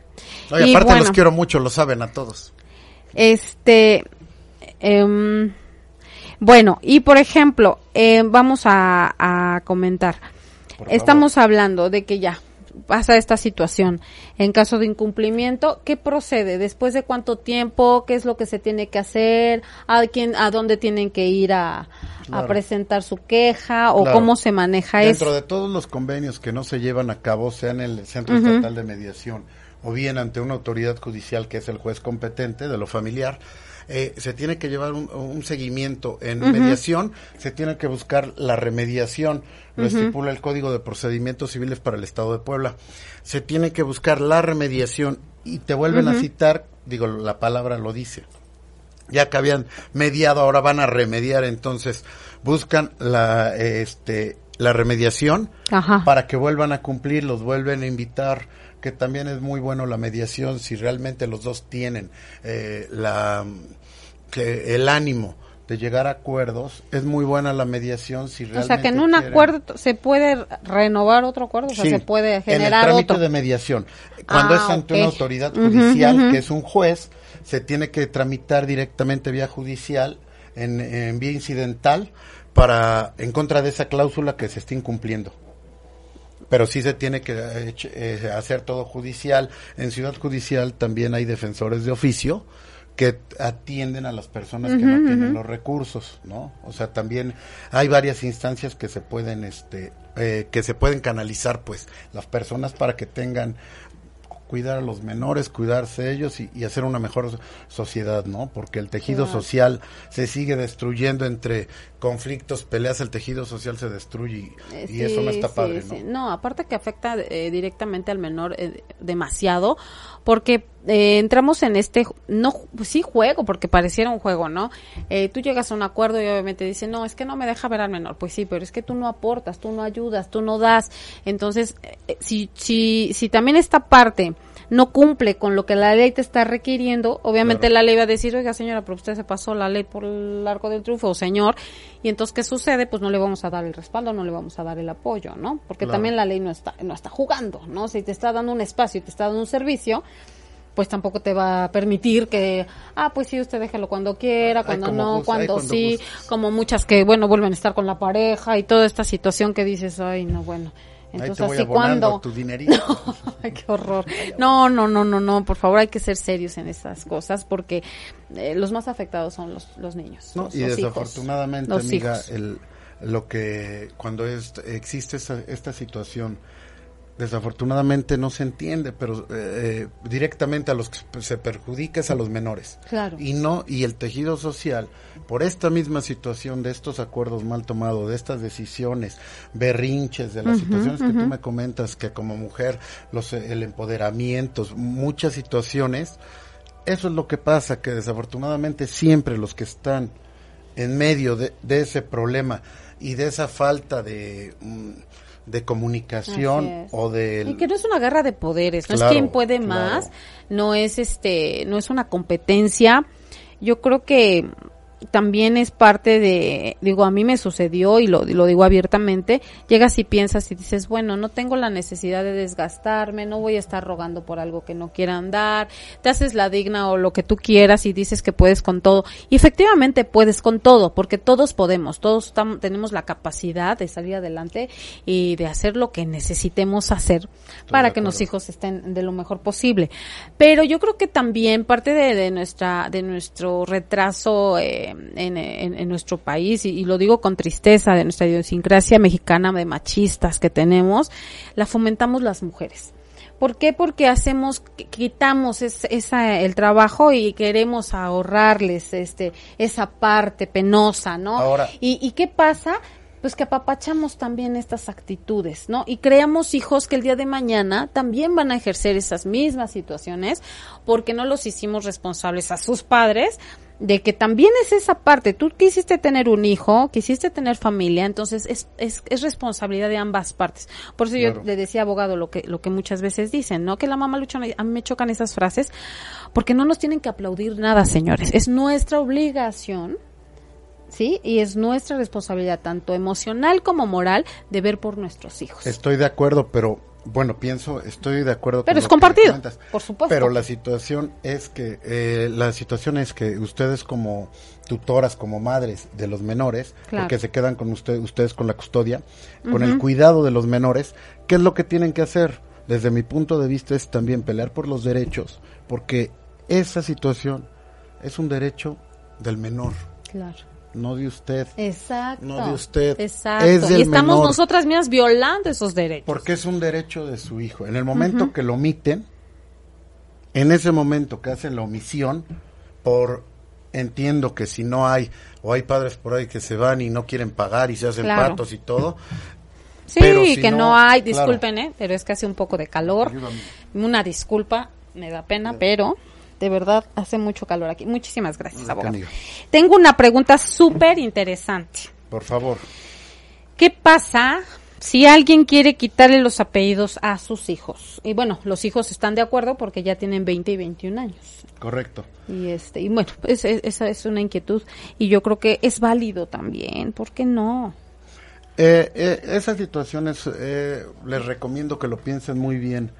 Oye, Y aparte bueno, los quiero mucho, lo saben a todos. Este, em, bueno, y por ejemplo, eh, vamos a, a comentar. Por Estamos hablando de que ya pasa esta situación. En caso de incumplimiento, ¿qué procede? ¿Después de cuánto tiempo? ¿Qué es lo que se tiene que hacer? ¿A quién, a dónde tienen que ir a, presentar su queja? ¿O Claro. cómo se maneja Dentro eso? de todos los convenios que no se llevan a cabo, sea en el Centro Estatal de Mediación o bien ante una autoridad judicial que es el juez competente de lo familiar, eh, se tiene que llevar un, un seguimiento en mediación, se tiene que buscar la remediación, lo estipula el Código de Procedimientos Civiles para el Estado de Puebla. Se tiene que buscar la remediación y te vuelven a citar, digo, la palabra lo dice, ya que habían mediado, ahora van a remediar, entonces buscan la, este, la remediación Ajá. para que vuelvan a cumplir, los vuelven a invitar, que también es muy bueno la mediación si realmente los dos tienen eh, la, que el ánimo de llegar a acuerdos, es muy buena la mediación si O realmente sea, que en un quieren- acuerdo se puede renovar otro acuerdo, o sea, Sí, se puede en generar el trámite otro. de mediación. Cuando Ah, es ante ok. una autoridad judicial, que es un juez, se tiene que tramitar directamente vía judicial, en, en vía incidental, para en contra de esa cláusula que se está incumpliendo. Pero sí se tiene que eh, eh, hacer todo judicial. En Ciudad Judicial también hay defensores de oficio que atienden a las personas que no tienen los recursos, ¿no? O sea, también hay varias instancias que se pueden, este, eh, que se pueden canalizar, pues, las personas para que tengan cuidar a los menores, cuidarse ellos y, y hacer una mejor so- sociedad, ¿no? Porque el tejido Claro. social se sigue destruyendo entre conflictos, peleas, el tejido social se destruye y, Eh, y eso no está sí, padre, sí. ¿no? No, aparte que afecta eh, directamente al menor eh, demasiado, porque eh, entramos en este, no, pues sí juego, porque pareciera un juego, ¿no? Eh, tú llegas a un acuerdo y obviamente dicen, no, es que no me deja ver al menor. Pues sí, pero es que tú no aportas, tú no ayudas, tú no das. Entonces, eh, si, si, si también esta parte no cumple con lo que la ley te está requiriendo, obviamente Claro. la ley va a decir, oiga señora, pero usted se pasó la ley por el arco del triunfo, o señor, y entonces ¿qué sucede? Pues no le vamos a dar el respaldo, no le vamos a dar el apoyo, ¿no? Porque Claro. también la ley no está, no está jugando, ¿no? Si te está dando un espacio y te está dando un servicio, pues tampoco te va a permitir que, ah, pues sí, usted déjelo cuando quiera, cuando no, gusta, ay, cuando, sí, como muchas que, bueno, vuelven a estar con la pareja y toda esta situación que dices, ay, no, bueno. Entonces, Ahí te voy así cuando... tu dinerito. [laughs] Ay, qué horror. No, no, no, no, no, por favor hay que ser serios en esas cosas porque eh, los más afectados son los, los niños. No, los- y los desafortunadamente, amiga, el, lo que cuando es, existe esta, esta situación, desafortunadamente no se entiende, pero eh, eh, directamente a los que se perjudica es a los menores. Claro. Y no, y el tejido social, por esta misma situación de estos acuerdos mal tomados, de estas decisiones, berrinches, de las situaciones que tú me comentas, que como mujer, los, el empoderamiento, muchas situaciones, eso es lo que pasa, que desafortunadamente siempre los que están en medio de, de ese problema y de esa falta de, mm, de comunicación o de... Y que no es una guerra de poderes, no es quien puede claro. más, no es este, no es una competencia. Yo creo que también es parte de, digo, a mí me sucedió y lo, lo digo abiertamente, llegas y piensas y dices, bueno, no tengo la necesidad de desgastarme, no voy a estar rogando por algo que no quieran dar, te haces la digna o lo que tú quieras y dices que puedes con todo. Y efectivamente puedes con todo, porque todos podemos, todos tenemos la capacidad de salir adelante y de hacer lo que necesitemos hacer para que los acuerdo. hijos estén de lo mejor posible. Pero yo creo que también parte de, de nuestra, de nuestro retraso eh, en, en- en nuestro país, y, y lo digo con tristeza, de nuestra idiosincrasia mexicana de machistas que tenemos, la fomentamos las mujeres. ¿Por qué? Porque hacemos, qu- quitamos es- esa, el trabajo y queremos ahorrarles este, esa parte penosa, ¿no? Ahora- ¿Y, ¿Y qué pasa? pues que apapachamos también estas actitudes, ¿no? Y creamos hijos que el día de mañana también van a ejercer esas mismas situaciones porque no los hicimos responsables a sus padres de que también es esa parte, tú quisiste tener un hijo, quisiste tener familia, entonces es, es, es responsabilidad de ambas partes. Por eso yo le decía abogado lo que, lo que muchas veces dicen, ¿no? Que la mamá lucha, a mí me chocan esas frases, porque no nos tienen que aplaudir nada, señores. Es nuestra obligación ¿sí? Y es nuestra responsabilidad, tanto emocional como moral, de ver por nuestros hijos. Estoy de acuerdo, pero bueno, pienso, estoy de acuerdo. Pero es compartido, por supuesto. Pero la situación es que, eh, la situación es que ustedes como tutoras, como madres de los menores, porque se quedan con usted, ustedes con la custodia, con el cuidado de los menores, ¿qué es lo que tienen que hacer? Desde mi punto de vista es también pelear por los derechos, porque esa situación es un derecho del menor. Claro no de usted. Exacto. No de usted. Exacto. Es y estamos nosotras mismas violando esos derechos. Porque es un derecho de su hijo. En el momento que lo omiten, en ese momento que hacen la omisión, por entiendo que si no hay, o hay padres por ahí que se van y no quieren pagar y se hacen patos y todo. Sí, que no, hay, disculpen, ¿eh? pero es que hace un poco de calor. Una disculpa, me da pena, pero de verdad, hace mucho calor aquí. Muchísimas gracias, abogado. Tengo una pregunta súper interesante. Por favor. ¿Qué pasa si alguien quiere quitarle los apellidos a sus hijos? Y bueno, los hijos están de acuerdo porque ya tienen 20 y 21 años. Correcto. Y este y bueno, esa es una inquietud y yo creo que es válido también, ¿por qué no? Eh, eh, esas situaciones eh, les recomiendo que lo piensen muy bien.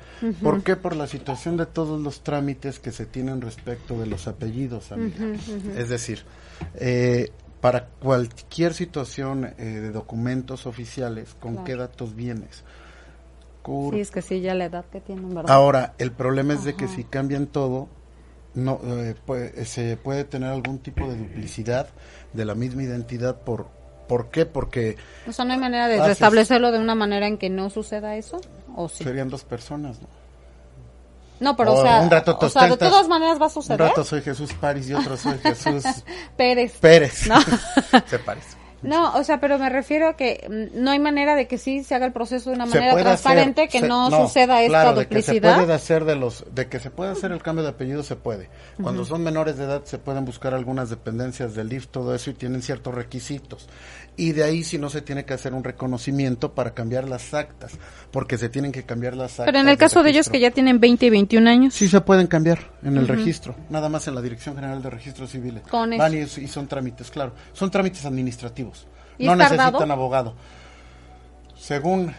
¿Por qué? Por la situación de todos los trámites que se tienen respecto de los apellidos, Es decir, eh, para cualquier situación eh, de documentos oficiales, ¿con qué datos vienes? sí, es que sí, ya la edad que tienen, ¿verdad? Ahora, el problema es de que si cambian todo, no se puede tener algún tipo de duplicidad de la misma identidad por ¿Por qué? Porque... O sea, ¿no hay manera de restablecerlo de una manera en que no suceda eso? ¿O sí? Serían dos personas, ¿no? No, pero o, sea, un rato o sea, de todas maneras va a suceder. Un rato soy Jesús París y otro soy [laughs] Jesús Pérez. Pérez. ¿No? [laughs] Se parece. No, o sea, pero me refiero a que mm, no hay manera de que sí se haga el proceso de una manera transparente, que no, suceda esta duplicidad. De que se puede hacer de los, de que se puede hacer el cambio de apellido se puede. Cuando son menores de edad se pueden buscar algunas dependencias del DIF, todo eso y tienen ciertos requisitos y de ahí si no se tiene que hacer un reconocimiento para cambiar las actas, porque se tienen que cambiar las actas. Pero en el caso de ellos que ya tienen 20 y 21 años. Sí se pueden cambiar en el registro, nada más en la Dirección General de Registros Civiles. Con Van y, son trámites, claro. Son trámites administrativos. no necesitan abogado. Según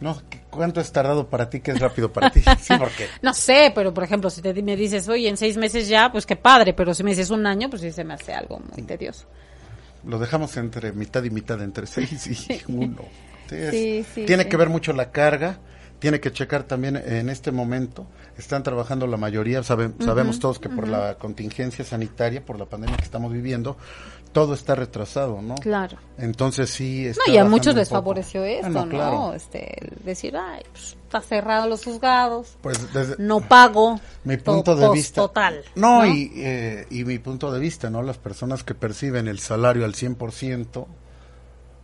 no, ¿cuánto es tardado para ti? ¿Qué es rápido para ti? [laughs] Sí, qué? no sé, pero por ejemplo, si te, me dices, oye, en seis meses ya, pues qué padre, pero si me dices un año, pues sí se me hace algo muy tedioso lo dejamos entre mitad y mitad, entre [laughs] seis y uno. tiene que ver mucho la carga, tiene que checar también en este momento, están trabajando la mayoría, sabemos todos que por la contingencia sanitaria, por la pandemia que estamos viviendo, todo está retrasado, ¿no? Claro. Entonces sí. Está no, y a muchos les favoreció esto, ¿no? Este, decir, ay, pues, está cerrado los juzgados, pues desde, no pago. Mi punto de vista. Total. No, Y, eh, y mi punto de vista, ¿no? Las personas que perciben el salario al 100%,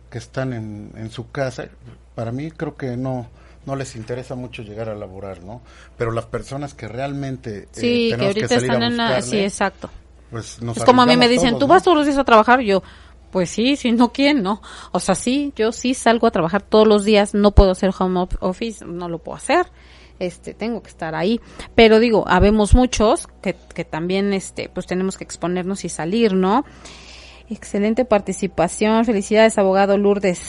que están en, en su casa, para mí creo que no no les interesa mucho llegar a laborar, ¿no? Pero las personas que realmente eh, sí, que ahorita están en sí, exacto. Pues nos es como a mí me dicen, ¿tú vas todos los días a trabajar? Yo, pues sí, si no, ¿quién? No. O sea, sí, yo sí salgo a trabajar todos los días, no puedo hacer home office, no lo puedo hacer. Este, tengo que estar ahí. Pero digo, habemos muchos que, que también, este, pues tenemos que exponernos y salir, ¿no? Excelente participación. Felicidades, abogado Lourdes.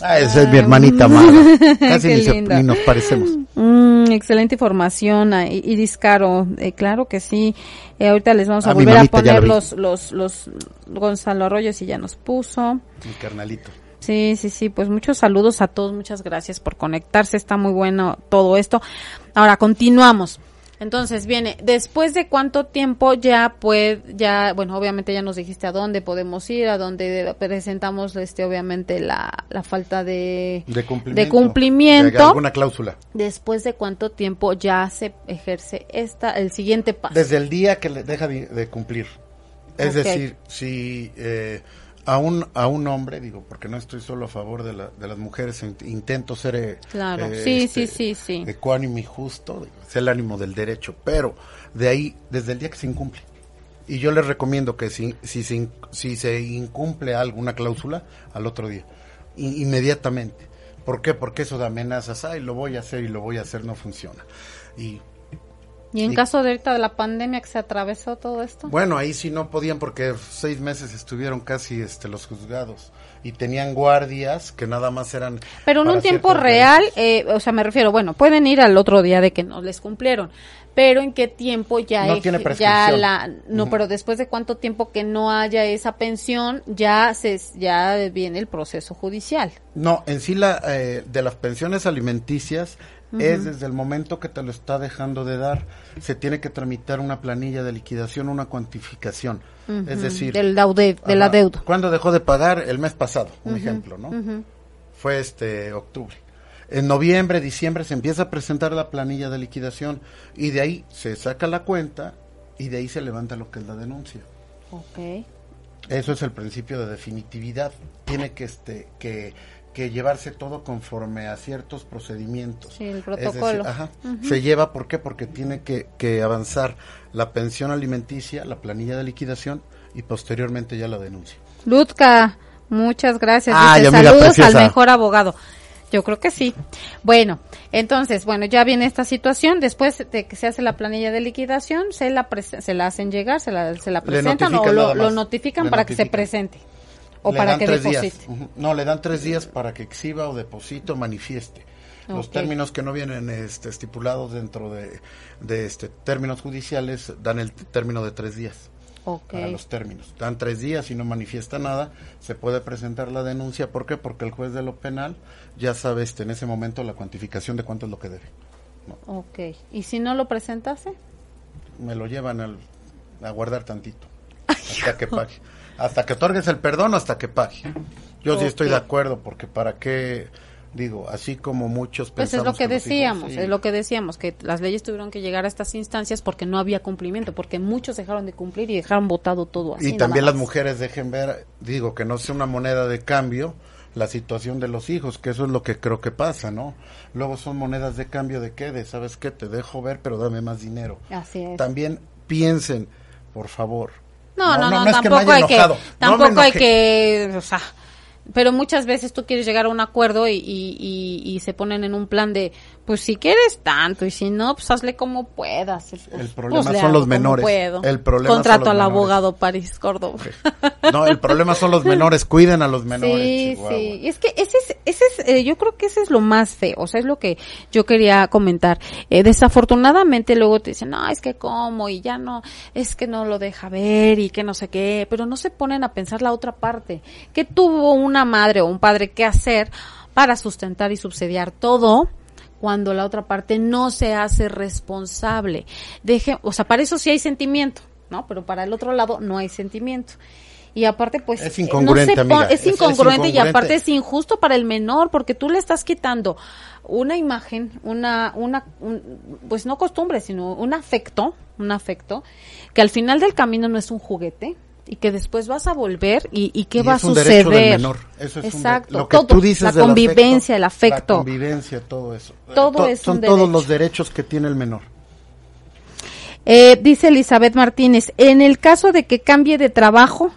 Ah, esa es mi hermanita Mara. [laughs] Casi ni, nos parecemos. Mm, excelente información, ah, Iris Caro. Eh, claro que sí. Eh, ahorita les vamos a, volver a poner los, los, los Gonzalo Arroyo si ya nos puso. Mi carnalito. Sí, sí, sí, pues muchos saludos a todos, muchas gracias por conectarse, está muy bueno todo esto. Ahora continuamos. Entonces viene, después de cuánto tiempo ya puede, ya, bueno, obviamente ya nos dijiste a dónde podemos ir, a dónde presentamos, este, obviamente la, la falta de, de cumplimiento, de cumplimiento. alguna cláusula. Después de cuánto tiempo ya se ejerce esta, el siguiente paso. Desde el día que le deja de, cumplir. Es decir, si eh, a un, a un hombre, digo, porque no estoy solo a favor de, la, de las mujeres, int- intento ser eh, Claro. eh, Sí, este, sí, sí, sí. ecuánime y justo, digo, es el ánimo del derecho, pero de ahí, desde el día que se incumple. Y yo les recomiendo que si, si, se, si se incumple alguna cláusula, al otro día, inmediatamente. ¿Por qué? Porque eso de amenazas, ay, lo voy a hacer y lo voy a hacer, no funciona. Y Y en caso de ahorita de la pandemia que se atravesó todo esto. Bueno, ahí sí no podían porque seis meses estuvieron casi este, los juzgados. Y tenían guardias que nada más eran... Pero en un tiempo real, eh, o sea, me refiero, bueno, pueden ir al otro día de que no les cumplieron, pero en qué tiempo ya No tiene ya la no, pero después de cuánto tiempo que no haya esa pensión, ya se ya viene el proceso judicial. No, en sí la, eh, de las pensiones alimenticias es desde el momento que te lo está dejando de dar, se tiene que tramitar una planilla de liquidación, una cuantificación. Es decir... del laude, de la deuda. ¿Cuándo dejó de pagar? El mes pasado, un ejemplo, ¿no? Fue este octubre. En noviembre, diciembre se empieza a presentar la planilla de liquidación y de ahí se saca la cuenta y de ahí se levanta lo que es la denuncia. Okay. Eso es el principio de definitividad. Tiene que este que, que llevarse todo conforme a ciertos procedimientos. Sí, el Es protocolo. ajá, Se lleva, ¿por qué? Porque tiene que, que avanzar la pensión alimenticia, la planilla de liquidación y posteriormente ya la denuncia. Lutka, muchas gracias. Ay, Dice, saludos al mejor abogado. Yo creo que sí. Bueno, entonces, bueno, ya viene esta situación. Después de que se hace la planilla de liquidación, se la se la hacen llegar, se la, se la presentan o lo, notifican Le para que se presente o Le para dan que tres deposite. días. No, le dan tres días para que exhiba o deposite o manifieste. Los términos que no vienen este, estipulados dentro de, de este términos judiciales dan el término de tres días. Para los términos. Dan tres días y no manifiesta nada, se puede presentar la denuncia. ¿Por qué? Porque el juez de lo penal ya sabe este, en ese momento la cuantificación de cuánto es lo que debe. Ok. ¿Y si no lo presentase? Me lo llevan al, a guardar tantito hasta que pague. Hasta que otorgues el perdón, hasta que pague. Yo sí estoy de acuerdo porque para qué, digo, así como muchos Pues es lo que hijos, decíamos, sí. es lo que decíamos, que las leyes tuvieron que llegar a estas instancias porque no había cumplimiento, porque muchos dejaron de cumplir y dejaron votado todo así. Y también las mujeres dejen ver, digo, que no sea una moneda de cambio la situación de los hijos, que eso es lo que creo que pasa, ¿no? Luego son monedas de cambio de qué, de sabes qué, te dejo ver, pero dame más dinero. Así es. También piensen, por favor. No, no, no, tampoco hay que, no tampoco hay que, o sea, pero muchas veces tú quieres llegar a un acuerdo y, y, y, y se ponen en un plan de, pues si quieres tanto y si no, pues hazle como puedas. Pues, El problema pues, le son los como menores. puedo. El problema son Contrato los al menores. abogado París Córdoba. No, el problema son los [laughs] menores, cuiden a los menores. Sí, Chihuahua. sí. Y es que ese es, ese es eh, yo creo que ese es lo más feo. O sea, es lo que yo quería comentar. Eh, desafortunadamente luego te dicen, no, es que cómo y ya no, es que no lo deja ver y que no sé qué, pero no se ponen a pensar la otra parte. ¿Qué tuvo una madre o un padre que hacer para sustentar y subsidiar todo? Cuando la otra parte no se hace responsable. Deje, o sea, para eso sí hay sentimiento, ¿no? Pero para el otro lado no hay sentimiento. Y aparte, pues, Es eh, incongruente, se pon- amiga. es Es- es incongruente y aparte es injusto para el menor porque tú le estás quitando una imagen, una, una, un- pues no costumbre, sino un afecto, un afecto que al final del camino no es un juguete y que después vas a volver y, y qué Y va a suceder. menor. Eso es un Exacto, lo que todo, tú dices la convivencia, el La afecto. convivencia, todo eso. Todo es Son un todos los derechos que tiene el menor. Eh, dice Elizabeth Martínez, en el caso de que cambie de trabajo,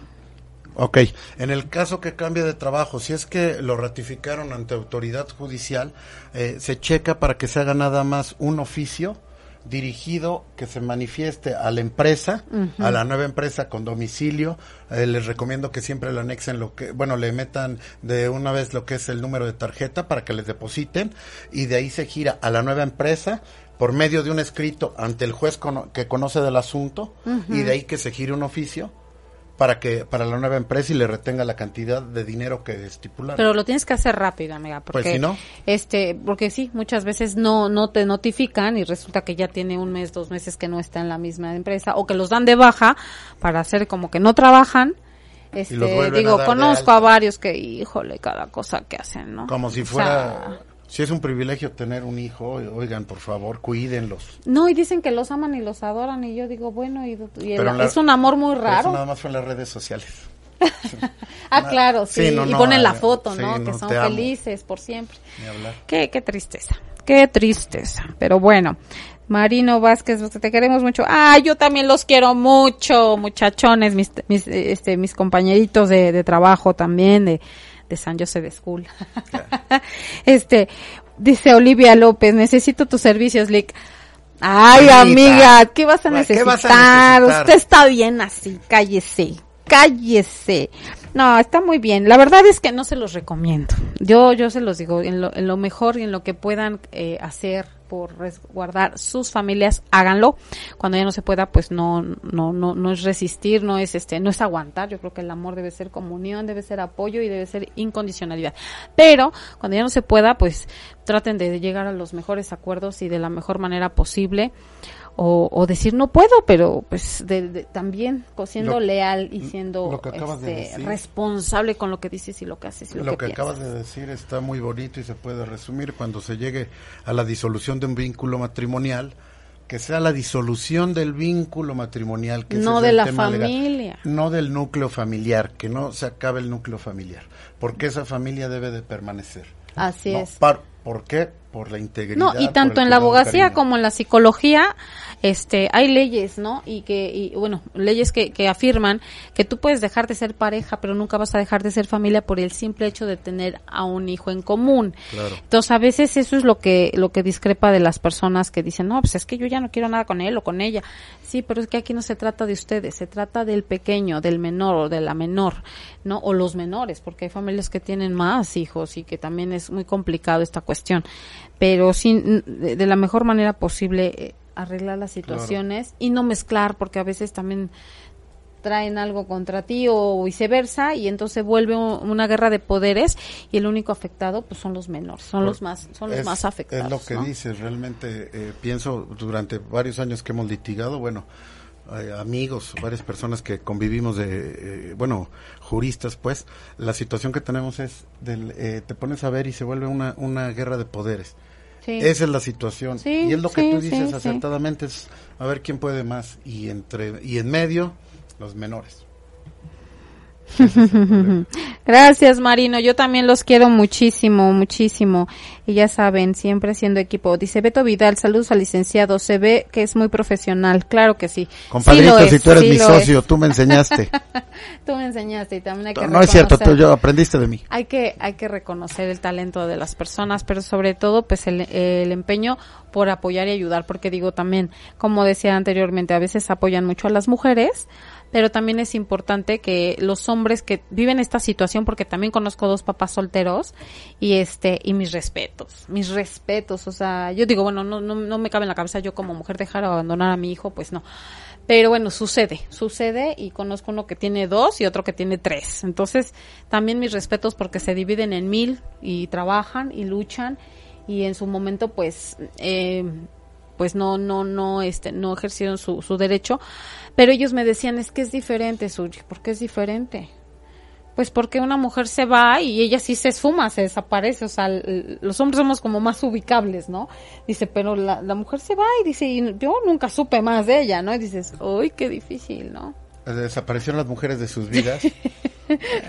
Ok, en el caso que cambie de trabajo, si es que lo ratificaron ante autoridad judicial, eh, se checa para que se haga nada más un oficio dirigido que se manifieste a la empresa, a la nueva empresa con domicilio. Eh, les recomiendo que siempre le anexen lo que, bueno, le metan de una vez lo que es el número de tarjeta para que les depositen y de ahí se gira a la nueva empresa por medio de un escrito ante el juez cono- que conoce del asunto y de ahí que se gire un oficio para que para la nueva empresa y le retenga la cantidad de dinero que estipularon. pero lo tienes que hacer rápido, amiga, porque Pues, si no. este, porque sí, muchas veces no no te notifican y resulta que ya tiene un mes, dos meses que no está en la misma empresa o que los dan de baja para hacer como que no trabajan. Este, a digo, conozco a varios que, híjole, cada cosa que hacen, ¿no? Como si O fuera, sea, si es un privilegio tener un hijo, oigan, por favor, cuídenlos. no, y dicen que los aman y los adoran y yo digo, bueno, y, y el- Pero en la- es un amor muy Pero eso raro. nada más fue en las redes sociales. [laughs] ah, claro, sí. Sí, no, y no, ponen la eh, foto, sí, ¿no? no, que son felices por siempre. Qué, qué tristeza, qué tristeza. Pero bueno, Marino Vázquez, te queremos mucho. Ah, yo también los quiero mucho, muchachones, mis, mis, este, mis compañeritos de, de trabajo también, de, de San José de School. [laughs] este, dice Olivia López, necesito tus servicios, Lick. Ay, amiga, ¿qué vas a ¿qué necesitar? vas a necesitar? Usted está bien así, cállese, cállese. No, está muy bien. La verdad es que no se los recomiendo. Yo, yo se los digo, en lo, en lo mejor y en lo que puedan eh, hacer por resguardar sus familias, háganlo. Cuando ya no se pueda, pues no, no, no, no es resistir, no es este, no es aguantar. Yo creo que el amor debe ser comunión, debe ser apoyo y debe ser incondicionalidad. Pero cuando ya no se pueda, pues traten de llegar a los mejores acuerdos y de la mejor manera posible. O, o decir no puedo, pero pues de, de- también siendo Lo- leal y siendo de este, decir. responsable con lo que dices y lo que haces y lo, Lo que, acabas de decir está muy bonito y se puede resumir cuando se llegue a la disolución de un vínculo matrimonial, que sea la disolución del vínculo matrimonial, que No de la legal. familia. no del núcleo familiar, que no se acabe el núcleo familiar, porque esa familia debe de permanecer. Así No, es. par- ¿Por qué? Por la integridad. No, y tanto en la abogacía como en la psicología, este, hay leyes, ¿no? Y que, y bueno, leyes que, que afirman que tú puedes dejar de ser pareja, pero nunca vas a dejar de ser familia por el simple hecho de tener a un hijo en común. Claro. Entonces, a veces eso es lo que, lo que discrepa de las personas que dicen, no, pues es que yo ya no quiero nada con él o con ella. Sí, pero es que aquí no se trata de ustedes, se trata del pequeño, del menor o de la menor, ¿no? O los menores, porque hay familias que tienen más hijos y que también es muy complicado esta cuestión. Pero sin, de, de la mejor manera posible, eh, arreglar las situaciones y no mezclar, porque a veces también traen algo contra ti o viceversa y entonces vuelve un- una guerra de poderes y el único afectado pues son los menores, son los más son los Es- más afectados. Es lo que ¿no? dices, realmente eh, pienso durante varios años que hemos litigado, bueno, eh, amigos, varias personas que convivimos de, eh, bueno, juristas, pues, la situación que tenemos es, del, eh, te pones a ver y se vuelve una, una guerra de poderes. Sí. Esa es la situación. Sí, y es lo que sí, tú dices acertadamente, es a ver quién puede más. Y, entre, y en medio, los menores. Ese es el problema. [laughs] Gracias, Marino. Yo también los quiero muchísimo, muchísimo. Y ya saben, siempre siendo equipo. Dice Beto Vidal, saludos al licenciado. Se ve que es muy profesional. Claro que sí. Compadrito, Sí si tú eres sí mi socio, es. tú me enseñaste. [laughs] Tú me enseñaste y también hay que no es cierto, tú yo aprendiste de mí. hay que hay que reconocer el talento de las personas pero sobre todo pues el, el empeño por apoyar y ayudar porque digo también como decía anteriormente a veces apoyan mucho a las mujeres pero también es importante que los hombres que viven esta situación porque también conozco dos papás solteros y este y mis respetos mis respetos. O sea yo digo bueno no no, no me cabe en la cabeza yo como mujer dejar o abandonar a mi hijo pues no. Pero bueno, sucede, sucede y conozco uno que tiene dos y otro que tiene tres. Entonces, también mis respetos porque se dividen en mil y trabajan y luchan y en su momento pues eh, pues no no no este no ejercieron su, su derecho, pero ellos me decían, "Es que es diferente, Suji, ¿por qué es diferente?" Pues porque una mujer se va y ella sí se esfuma, se desaparece, o sea, los hombres somos como más ubicables, ¿no? Dice, pero la, la mujer se va y dice, y yo nunca supe más de ella, ¿no? Y dices, uy, qué difícil, ¿no? Desaparecieron las mujeres de sus vidas. [laughs]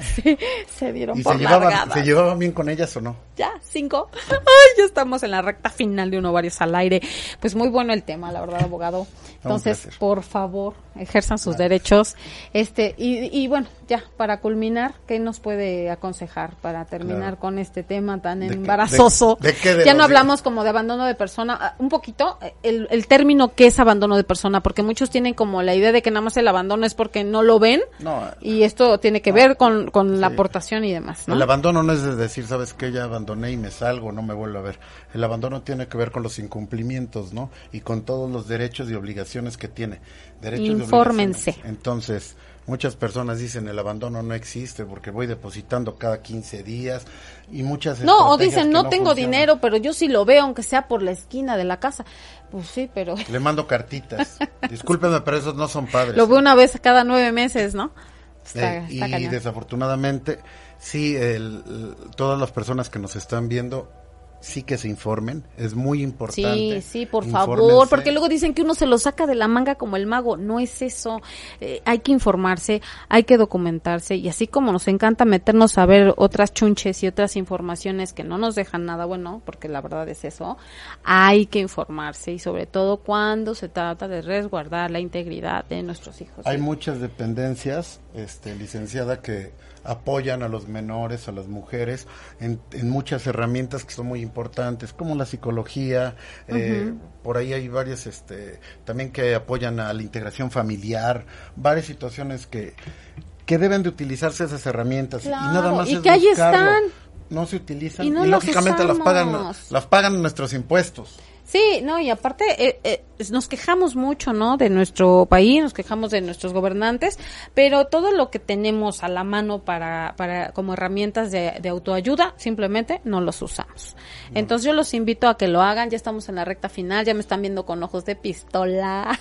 Sí, se dieron ¿Y por se llevaban, se llevaban bien con ellas o no? Ya, cinco. [laughs] Ay, ya estamos en la recta final de uno varios al aire. Pues muy bueno el tema, la verdad, abogado. Entonces, por favor, ejerzan sus derechos. Este, y, y bueno, ya, para culminar, ¿qué nos puede aconsejar para terminar Claro. con este tema tan ¿De qué- embarazoso? de- de qué ya no los- hablamos como de abandono de persona, ah, un poquito, eh, el, el término que es abandono de persona, porque muchos tienen como la idea de que nada más el abandono es porque no lo ven. No. Y esto tiene que ver con, con la aportación y demás, ¿no? El abandono no es de decir, sabes que ya abandoné y me salgo, no me vuelvo a ver. El abandono tiene que ver con los incumplimientos, ¿no? Y con todos los derechos y obligaciones que tiene. Derechos y Infórmense. obligaciones. Entonces, muchas personas dicen el abandono no existe porque voy depositando cada 15 días y muchas No, o dicen, no, tengo funcionan. dinero, pero yo sí lo veo, aunque sea por la esquina de la casa. Pues sí, pero [laughs] Le mando cartitas. [laughs] Discúlpeme, pero esos no son padres. lo veo una vez cada nueve meses, ¿no? Está, Eh, está y cañón. desafortunadamente, sí, el- el- todas las personas que nos están viendo, sí que se informen, es muy importante. Sí, sí, por favor, porque luego dicen que uno se lo saca de la manga como el mago, no es eso, eh, hay que informarse, hay que documentarse y así como nos encanta meternos a ver otras chunches y otras informaciones que no nos dejan nada bueno, porque la verdad es eso, hay que informarse y sobre todo cuando se trata de resguardar la integridad de nuestros hijos. Hay muchas dependencias, este, licenciada, que apoyan a los menores, a las mujeres, en, muchas herramientas que son muy importantes, como la psicología, eh, por ahí hay varias, este, también que apoyan a la integración familiar, varias situaciones que, que deben de utilizarse esas herramientas y nada más y que ahí están. No se utilizan y, lógicamente las pagan, las pagan nuestros impuestos. Sí, no, y aparte eh, eh, nos quejamos mucho, ¿no? De nuestro país, nos quejamos de nuestros gobernantes, pero todo lo que tenemos a la mano para, para como herramientas de, autoayuda, simplemente no los usamos. Entonces yo los invito a que lo hagan, ya estamos en la recta final, ya me están viendo con ojos de pistola.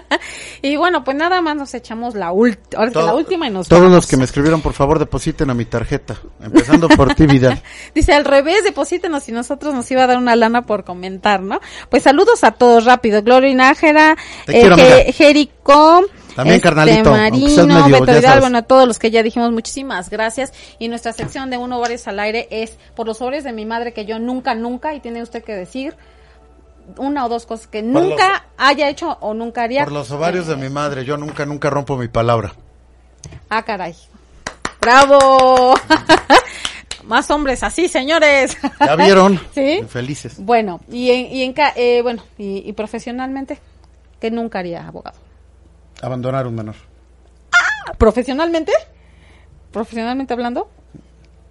[laughs] y bueno, pues nada más nos echamos la, última la última y nos Todos los que me escribieron, por favor, depositen a mi tarjeta, empezando por ti, Vidal. [laughs] Dice, al revés, deposítenos y nosotros nos iba a dar una lana por comentar, ¿no? Pues saludos a todos rápido. Gloria Nájera, eh, Jerico. También, este, carnalito. Marino, Beto bueno, a todos los que ya dijimos, muchísimas gracias. Y nuestra sección de Uno Varios al Aire es por los sobres de mi madre que yo nunca, nunca, y tiene usted que decir una o dos cosas que nunca haya hecho o nunca haría. Por los ovarios de mi madre, yo nunca, nunca rompo mi palabra. Ah, caray. ¡Bravo! [laughs] Más hombres así, señores. [laughs] ¿Ya vieron? sí. Felices. Bueno, y en, y en eh, bueno, y, profesionalmente, ¿qué nunca haría abogado? Abandonar un menor. Ah, ¿profesionalmente? ¿Profesionalmente hablando?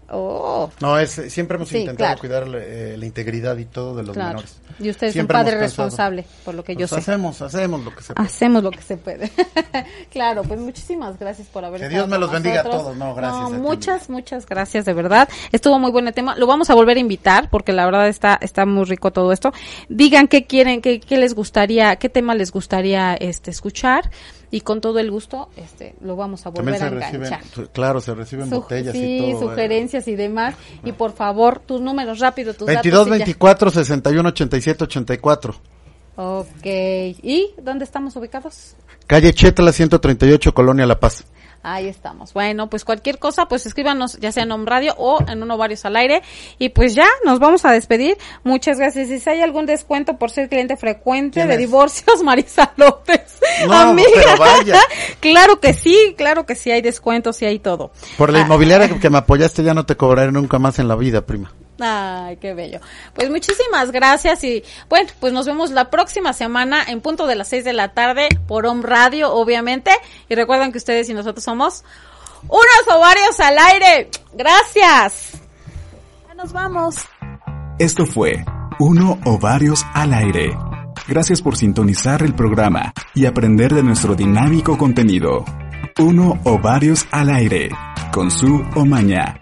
Oh. No, es, siempre hemos intentado cuidar eh, la integridad y todo de los menores. Y usted es un padre responsable, por lo que yo pues sé. Hacemos, hacemos lo que se puede. Hacemos lo que se puede. [laughs] claro, pues muchísimas gracias por haber Que Dios me los bendiga a todos, no, gracias. muchas, muchas gracias, de verdad. Estuvo muy buen el tema. Lo vamos a volver a invitar, porque la verdad está, está muy rico todo esto. Digan qué quieren, qué, qué les gustaría, qué tema les gustaría este escuchar y con todo el gusto este lo vamos a volver a enganchar. claro, se reciben botellas y todo. Sí, eh. sugerencias y demás. Y por favor, tus números rápido, tus 22 24 61 87 84. Ok. ¿Y dónde estamos ubicados? Calle Chetla 138, Colonia La Paz. Ahí estamos. Bueno, pues cualquier cosa, pues escríbanos ya sea en Home Radio o en uno varios al aire. Y pues ya, nos vamos a despedir. Muchas gracias. Y si hay algún descuento por ser cliente frecuente de divorcios, [laughs] Marisa López. No, Amiga. Pero vaya. claro que sí, claro que sí hay descuentos y hay todo. Por la ah. inmobiliaria que me apoyaste ya no te cobraré nunca más en la vida, prima. Ay, qué bello. Pues muchísimas gracias y bueno, pues nos vemos la próxima semana en punto de las seis de la tarde por Home Radio, obviamente. Y recuerden que ustedes y nosotros somos unos ovarios al aire. Gracias. Ya nos vamos. Esto fue Uno Ovarios al aire. Gracias por sintonizar el programa y aprender de nuestro dinámico contenido. Uno Ovarios al aire con su Omaña